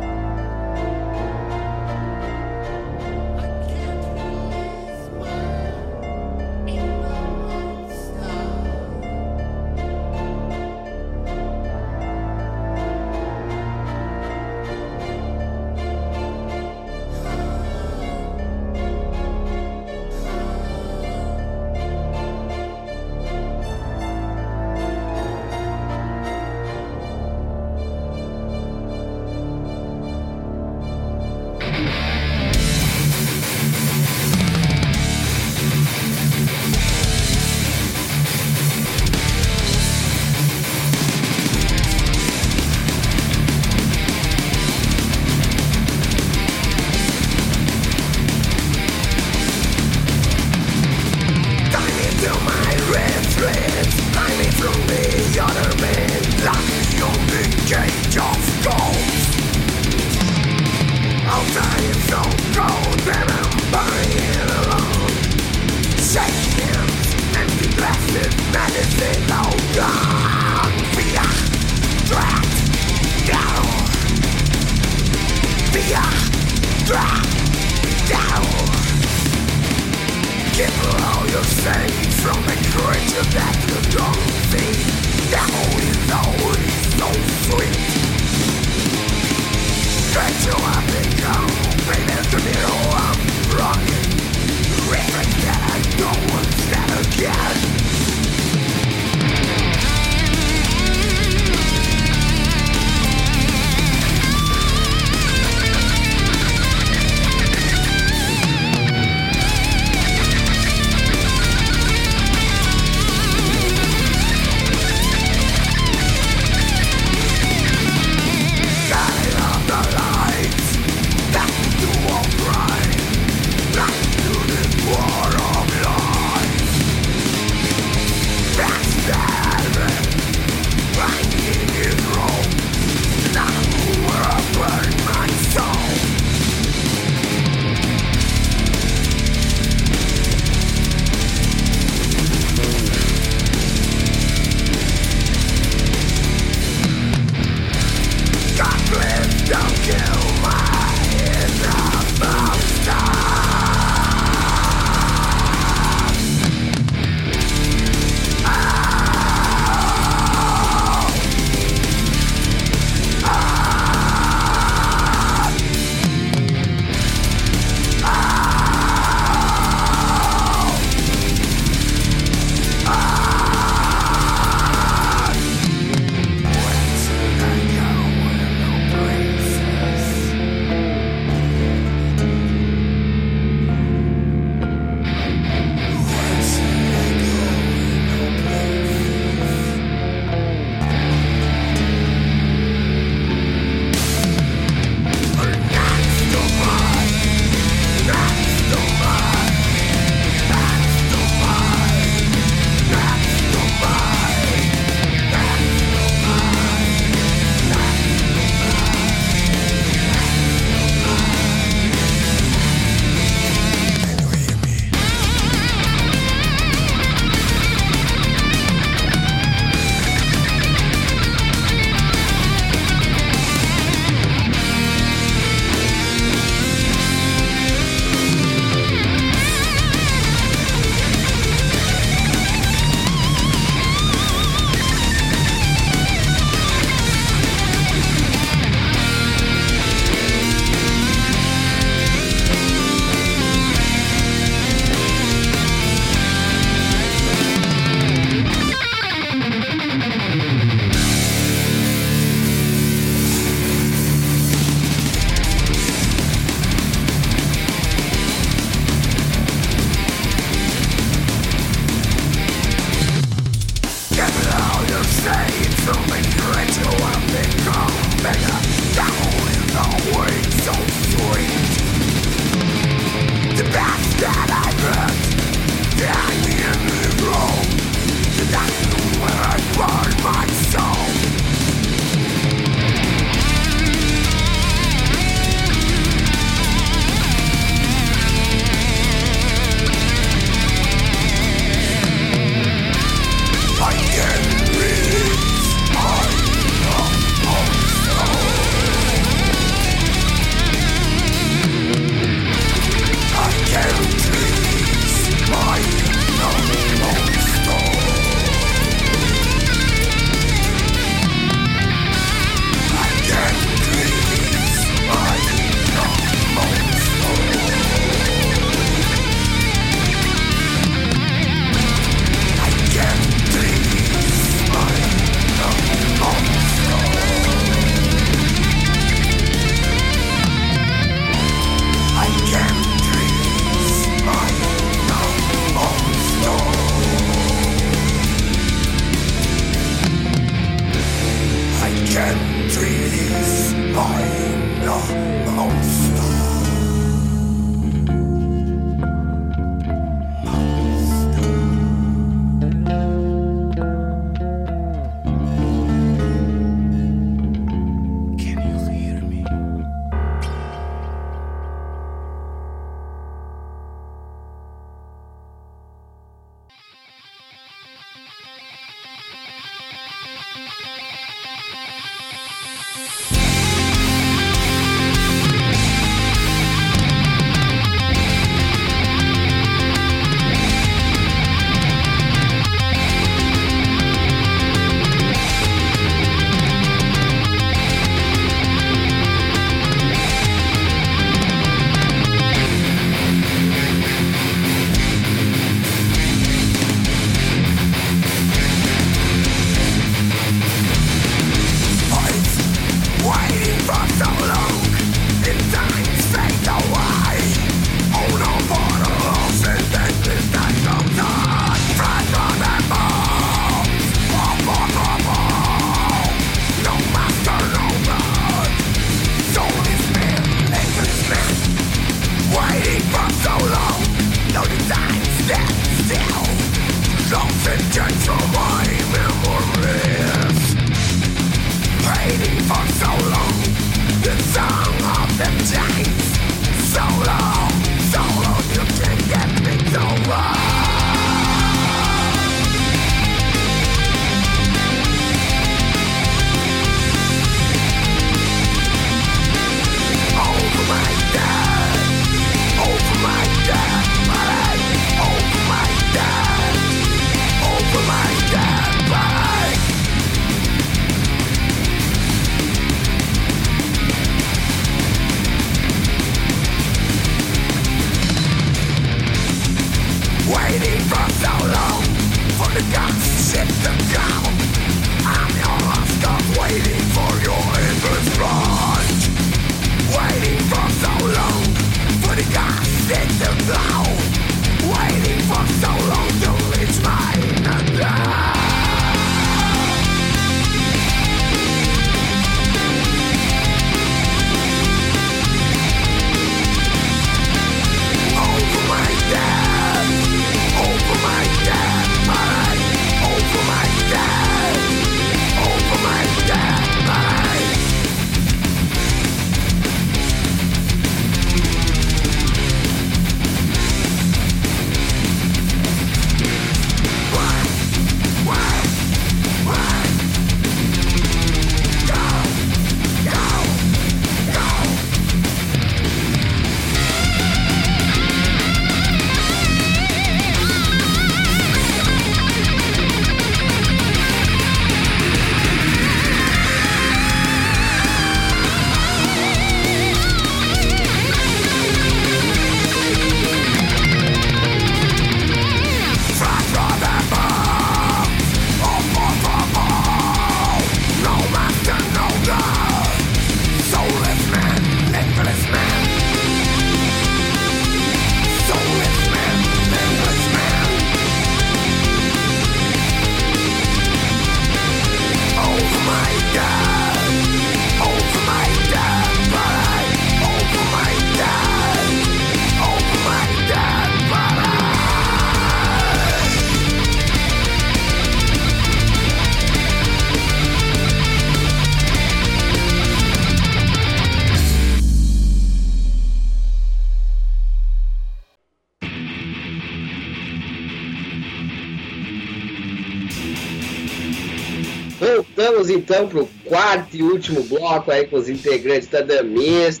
Então para o quarto e último bloco aí com os integrantes da Damis,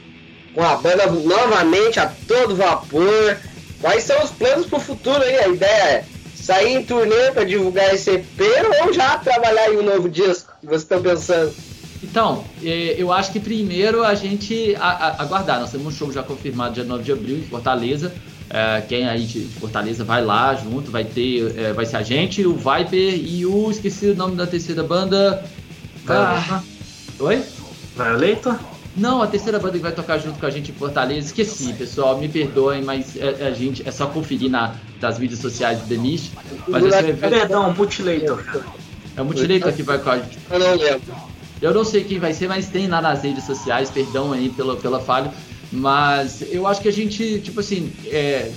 com a banda novamente a todo vapor. Quais são os planos para o futuro aí? A ideia é sair em turnê para divulgar esse EP ou já trabalhar em um novo disco que vocês estão pensando? Então, é, eu acho que primeiro a gente aguardar. Nós temos um show já confirmado dia 9 de abril em Fortaleza. É, quem aí de Fortaleza vai lá junto, vai ter, é, vai ser a gente, o Viper e o. Esqueci o nome da terceira banda. Ah, Oi? Violator? Não, a terceira banda que vai tocar junto com a gente em Fortaleza, esqueci, pessoal, me perdoem, mas é, a gente é só conferir na, das mídias sociais do The Mist. Mas esse evento... Perdão, Mutilator. É o Mutilator que vai com a gente. Eu não lembro. Eu não sei quem vai ser, mas tem lá nas redes sociais, perdão aí pela, pela falha. Mas eu acho que a gente, tipo assim, é,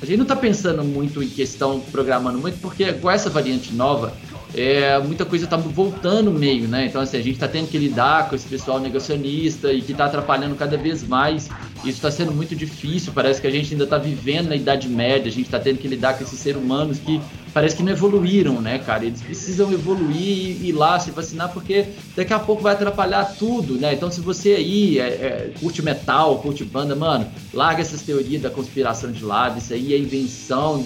a gente não está pensando muito em questão, programando muito, porque com essa variante nova, é, muita coisa está voltando meio, né? Então, assim, a gente está tendo que lidar com esse pessoal negacionista e que está atrapalhando cada vez mais. Isso está sendo muito difícil. Parece que a gente ainda está vivendo na Idade Média, a gente está tendo que lidar com esses seres humanos que parece que não evoluíram, né, cara? Eles precisam evoluir e ir lá se vacinar, porque daqui a pouco vai atrapalhar tudo, né? Então, se você aí é, é, curte metal, curte banda, mano, larga essas teorias da conspiração de lado, isso aí é invenção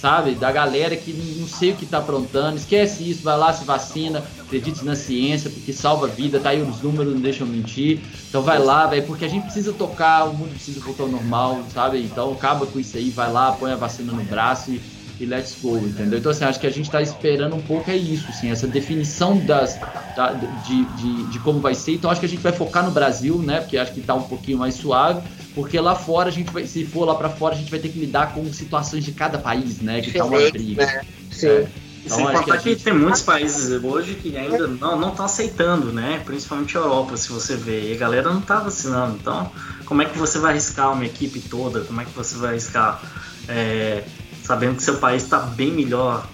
sabe? Da galera que não sei o que tá aprontando, esquece isso, vai lá, se vacina, acredite na ciência, porque salva vida, tá aí os números, não deixam mentir. Então vai lá, velho, porque a gente precisa tocar, o mundo precisa voltar ao normal, sabe? Então acaba com isso aí, vai lá, põe a vacina no braço e e let's go, entendeu? Então, assim, acho que a gente está esperando um pouco é isso, assim, essa definição das, da, de, de, de, como vai ser. Então, acho que a gente vai focar no Brasil, né? Porque acho que está um pouquinho mais suave, porque lá fora a gente vai, se for lá para fora, a gente vai ter que lidar com situações de cada país, né? Que tá uma briga. Né? Sim. É. Então, Sem contar que, que gente... tem muitos países hoje que ainda não estão aceitando, né? Principalmente a Europa, se você vê. E a galera não está vacinando. Então, como é que você vai arriscar uma equipe toda? Como é que você vai arriscar é, sabendo que seu país está bem melhor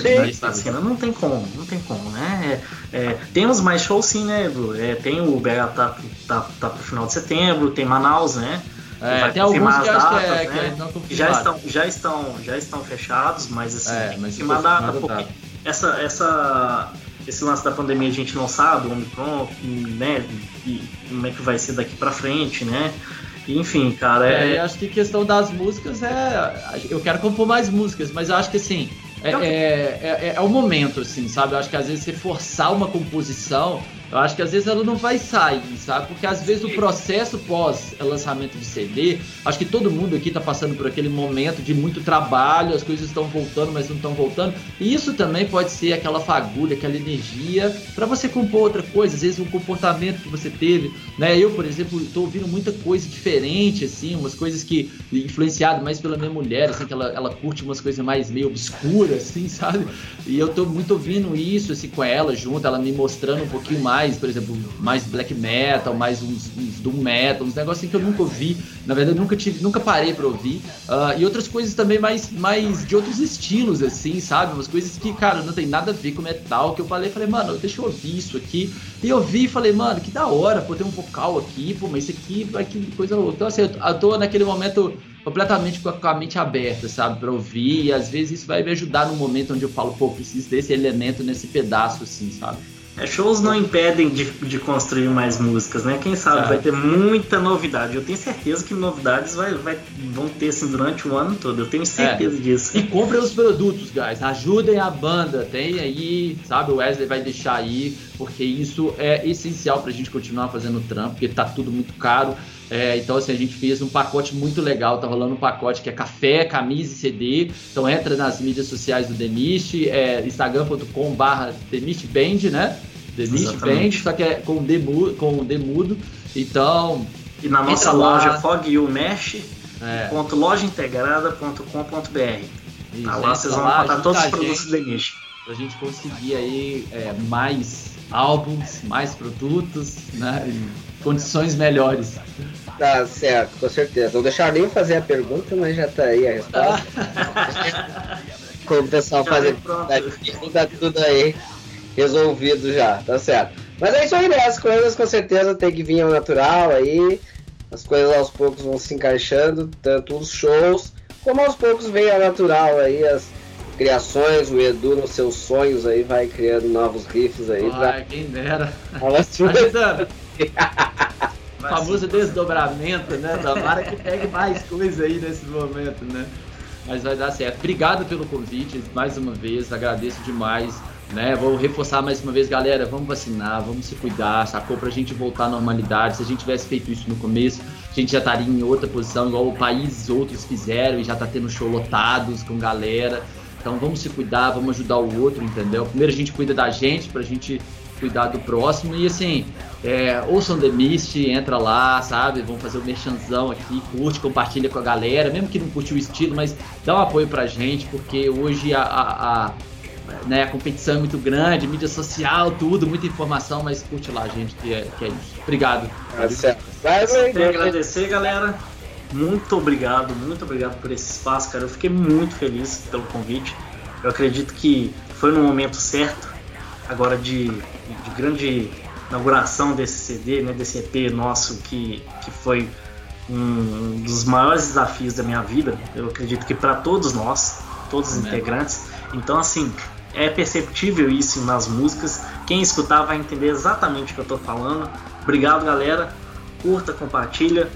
em quantidade de vacina, não tem como, não tem como, né? É, é, temos mais shows sim, né, Edu? É, tem o BH tá, tá, tá pro final de setembro, tem Manaus, né? É, tem alguns que, datas, que, é, né? que já estão, já estão, já estão fechados, mas assim, é, mas confirmar data, porque essa, essa, esse lance da pandemia a gente não sabe, o Omicron, né, e como é que vai ser daqui para frente, né? Enfim, cara, é... é... acho que questão das músicas é. Eu quero compor mais músicas, mas eu acho que assim. É, é, é, é, o momento, assim, sabe? Eu acho que às vezes você forçar uma composição eu acho que às vezes ela não vai sair, sabe? Porque às vezes o processo pós lançamento de CD, acho que todo mundo aqui está passando por aquele momento de muito trabalho, as coisas estão voltando, mas não estão voltando. E isso também pode ser aquela fagulha, aquela energia para você compor outra coisa, às vezes um comportamento que você teve, né? Eu, por exemplo, estou ouvindo muita coisa diferente, assim, umas coisas que influenciado mais pela minha mulher, assim, que ela, ela curte umas coisas mais meio obscuras, assim, sabe? E eu estou muito ouvindo isso, assim, com ela junto, ela me mostrando um pouquinho mais mais, por exemplo, mais black metal, mais uns, uns doom metal, uns negocinhos que eu nunca ouvi. Na verdade, nunca tive, nunca parei para ouvir. Uh, e outras coisas também mais, mais de outros estilos, assim, sabe? Umas coisas que, cara, não tem nada a ver com metal. Que eu falei, falei, mano, deixa eu ouvir isso aqui. E eu vi e falei, mano, que da hora, pô, tem um vocal aqui, pô, mas isso aqui vai que coisa louca. Então, assim, eu, tô naquele momento completamente com a, com a, mente aberta, sabe, para ouvir, e às vezes isso vai me ajudar no momento onde eu falo, pô, preciso desse elemento nesse pedaço, assim, sabe? É, shows não impedem de, de construir mais músicas, né? Quem sabe vai ter muita novidade. Eu tenho certeza que novidades vai, vai, vão ter assim, durante o ano todo. Eu tenho certeza é. disso. E comprem os produtos, guys. Ajudem a banda. Tem aí, sabe? O Wesley vai deixar aí, porque isso é essencial pra gente continuar fazendo trampo, porque tá tudo muito caro. É, então, assim, a gente fez um pacote muito legal. Tá rolando um pacote que é café, camisa e CD. Então, entra nas mídias sociais do Demist, é, instagram.com/barra Band, né? Demist Band, só que é com demudo, com demudo. Então. E na nossa loja lá. Fog Mesh, é. lojaintegrada.com.br. Tá lá vocês vão encontrar todos os produtos do Demist. Pra gente conseguir aí é, mais álbuns, mais produtos, né? Condições melhores. Tá certo, com certeza. Não deixar nem fazer a pergunta, mas já tá aí a resposta. Como o pessoal faz tá tudo aí resolvido já, tá certo. Mas é isso aí, né? As coisas com certeza tem que vir ao natural aí. As coisas aos poucos vão se encaixando, tanto os shows, como aos poucos vem ao natural aí as, criações, o Edu nos seus sonhos aí vai criando novos riffs aí. Ai, pra... quem dera. Ajudando. famoso desdobramento, né? Tomara que pegue mais coisa aí nesse momento, né? Mas vai dar certo. Obrigado pelo convite, mais uma vez, agradeço demais. Né? Vou reforçar mais uma vez, galera, vamos vacinar, vamos se cuidar, sacou? Pra gente voltar à normalidade. Se a gente tivesse feito isso no começo, a gente já estaria em outra posição, igual o país outros fizeram e já tá tendo show lotados com galera. Então vamos se cuidar, vamos ajudar o outro, entendeu? Primeiro a gente cuida da gente, pra gente cuidar do próximo. E assim, é, ouçam The Mist, entra lá, sabe? Vamos fazer o um merchanzão aqui, curte, compartilha com a galera, mesmo que não curte o estilo, mas dá um apoio pra gente, porque hoje a, a, a né, a competição é muito grande, mídia social, tudo, muita informação, mas curte lá, gente, que é, que é isso. Obrigado. Quero agradecer, galera. Muito obrigado, muito obrigado por esse espaço, cara. Eu fiquei muito feliz pelo convite. Eu acredito que foi no momento certo, agora de, de grande inauguração desse CD, né, desse EP nosso, que, que foi um dos maiores desafios da minha vida. Eu acredito que para todos nós, todos os integrantes. Então, assim, é perceptível isso nas músicas. Quem escutar vai entender exatamente o que eu estou falando. Obrigado, galera. Curta, compartilha,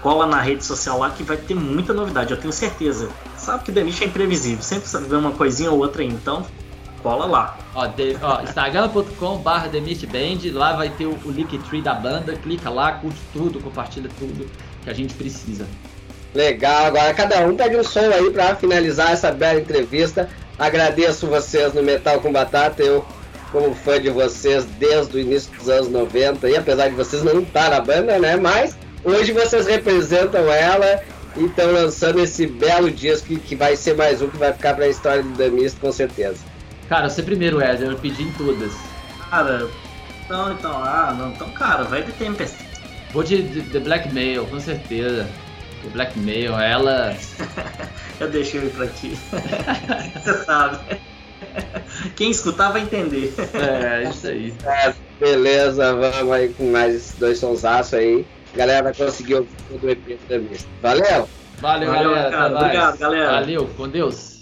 cola na rede social lá que vai ter muita novidade, eu tenho certeza. Sabe que Demish é imprevisível, sempre vê uma coisinha ou outra aí, então cola lá. Ó, ó instagram.com barra Band, lá vai ter o, o Linktree da banda, clica lá, curte tudo, compartilha tudo que a gente precisa. Legal, agora cada um pede um som aí para finalizar essa bela entrevista. Agradeço vocês no Metal com Batata, eu como fã de vocês desde o início dos anos 90, e apesar de vocês não estar na banda, né? Mas hoje vocês representam ela e estão lançando esse belo disco que, que vai ser mais um que vai ficar para a história do Damist com certeza. Cara, você primeiro, Wesley, eu pedi em todas. Cara, então, então, ah, não, então, cara, vai de Tempest. Vou de The Blackmail, com certeza. The Blackmail, ela. eu deixei ele pra aqui. você sabe. Quem escutar vai entender. É, isso aí. É, beleza, vamos aí com mais dois sonsaços aí. A galera vai conseguir ouvir todo o EP da mesa. Valeu! Valeu, Valeu galera. Cara, obrigado, galera. Valeu, com Deus.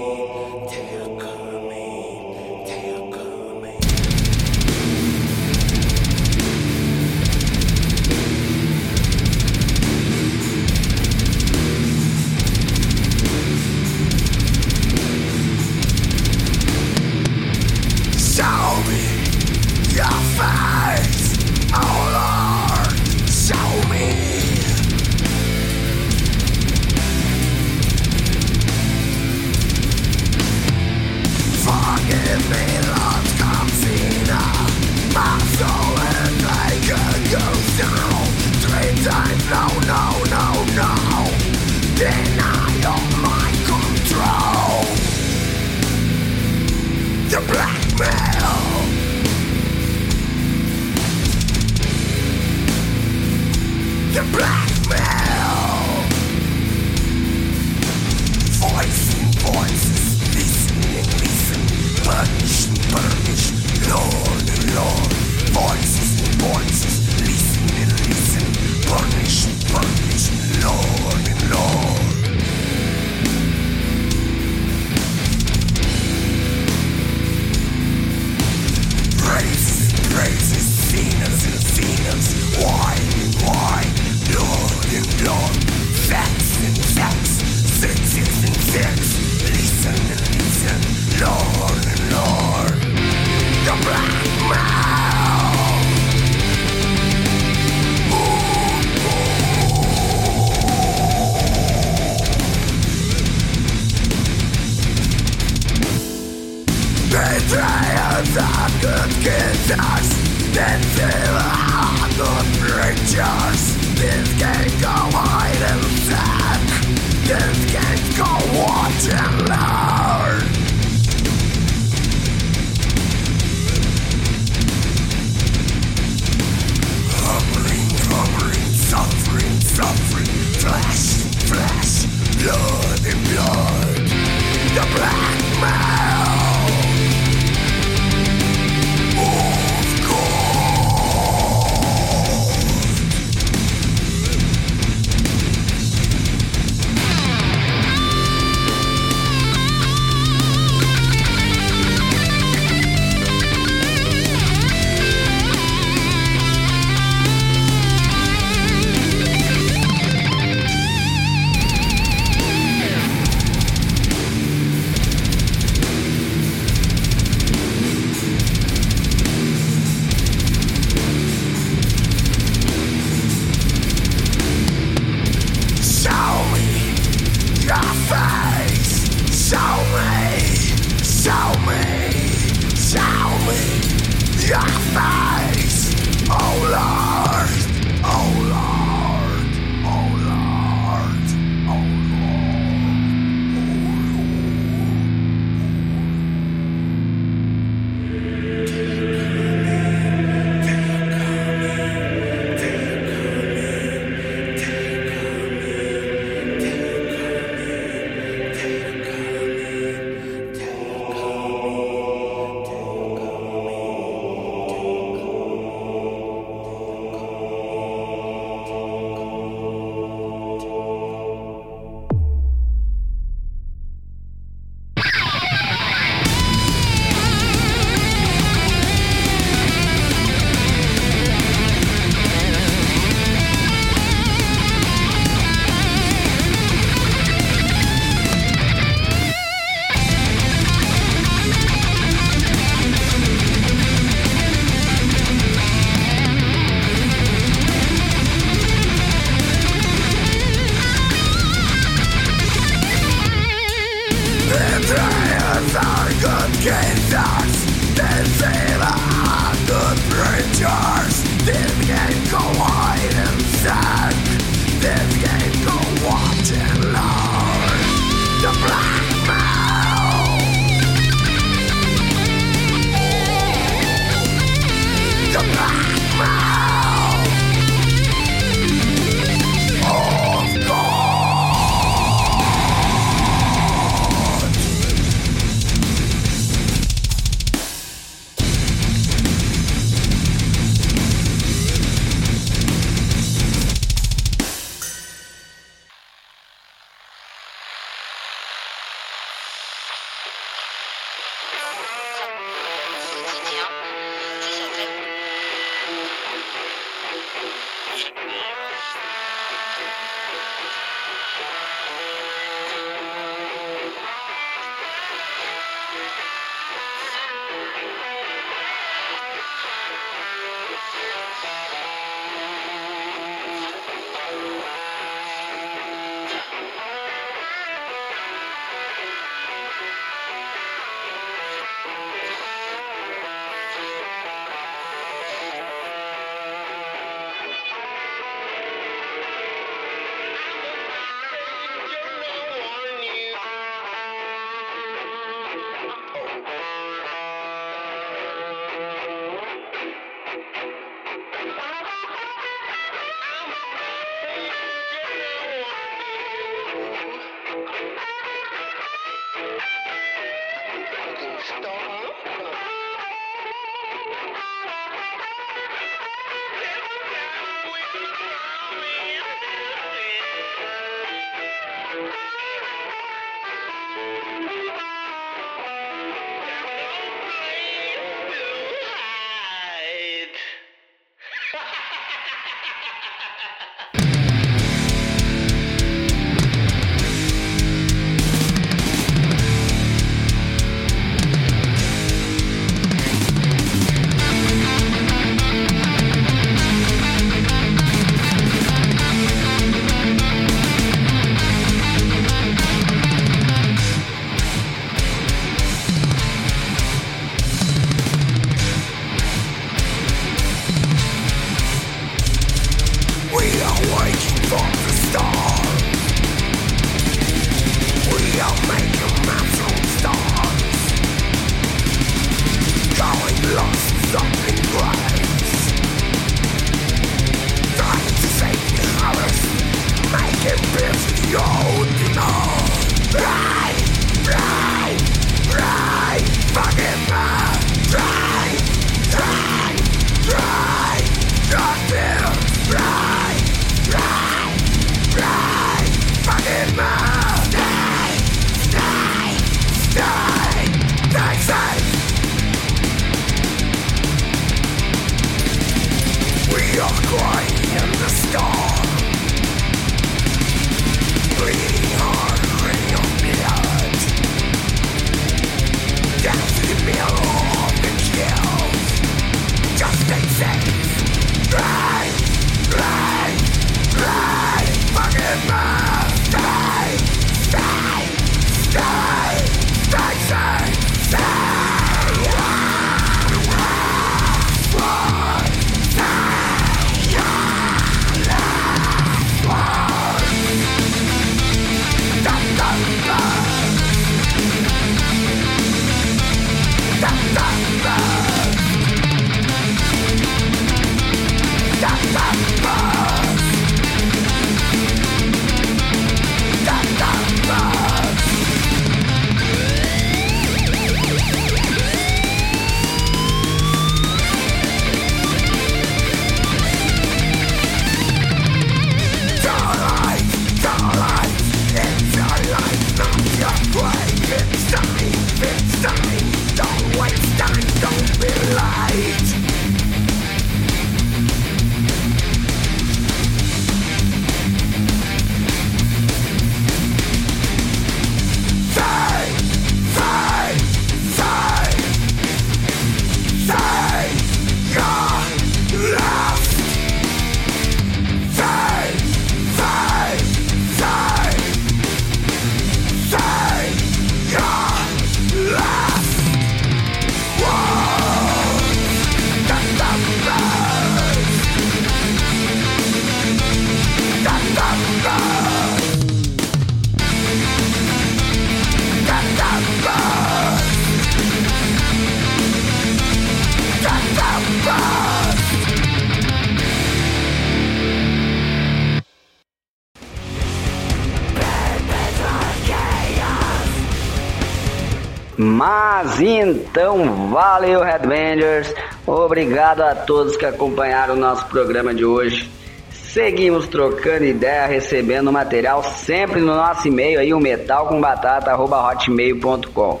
Então, valeu Headbangers, obrigado a todos que acompanharam o nosso programa de hoje. Seguimos trocando ideia, recebendo material sempre no nosso e-mail aí, o metalcombatata.hotmail.com.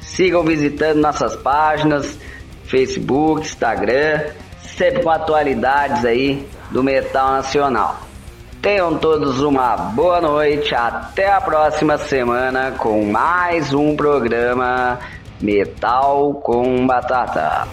Sigam visitando nossas páginas, Facebook, Instagram, sempre com atualidades aí do metal nacional. Tenham todos uma boa noite, até a próxima semana com mais um programa Metal com Batata.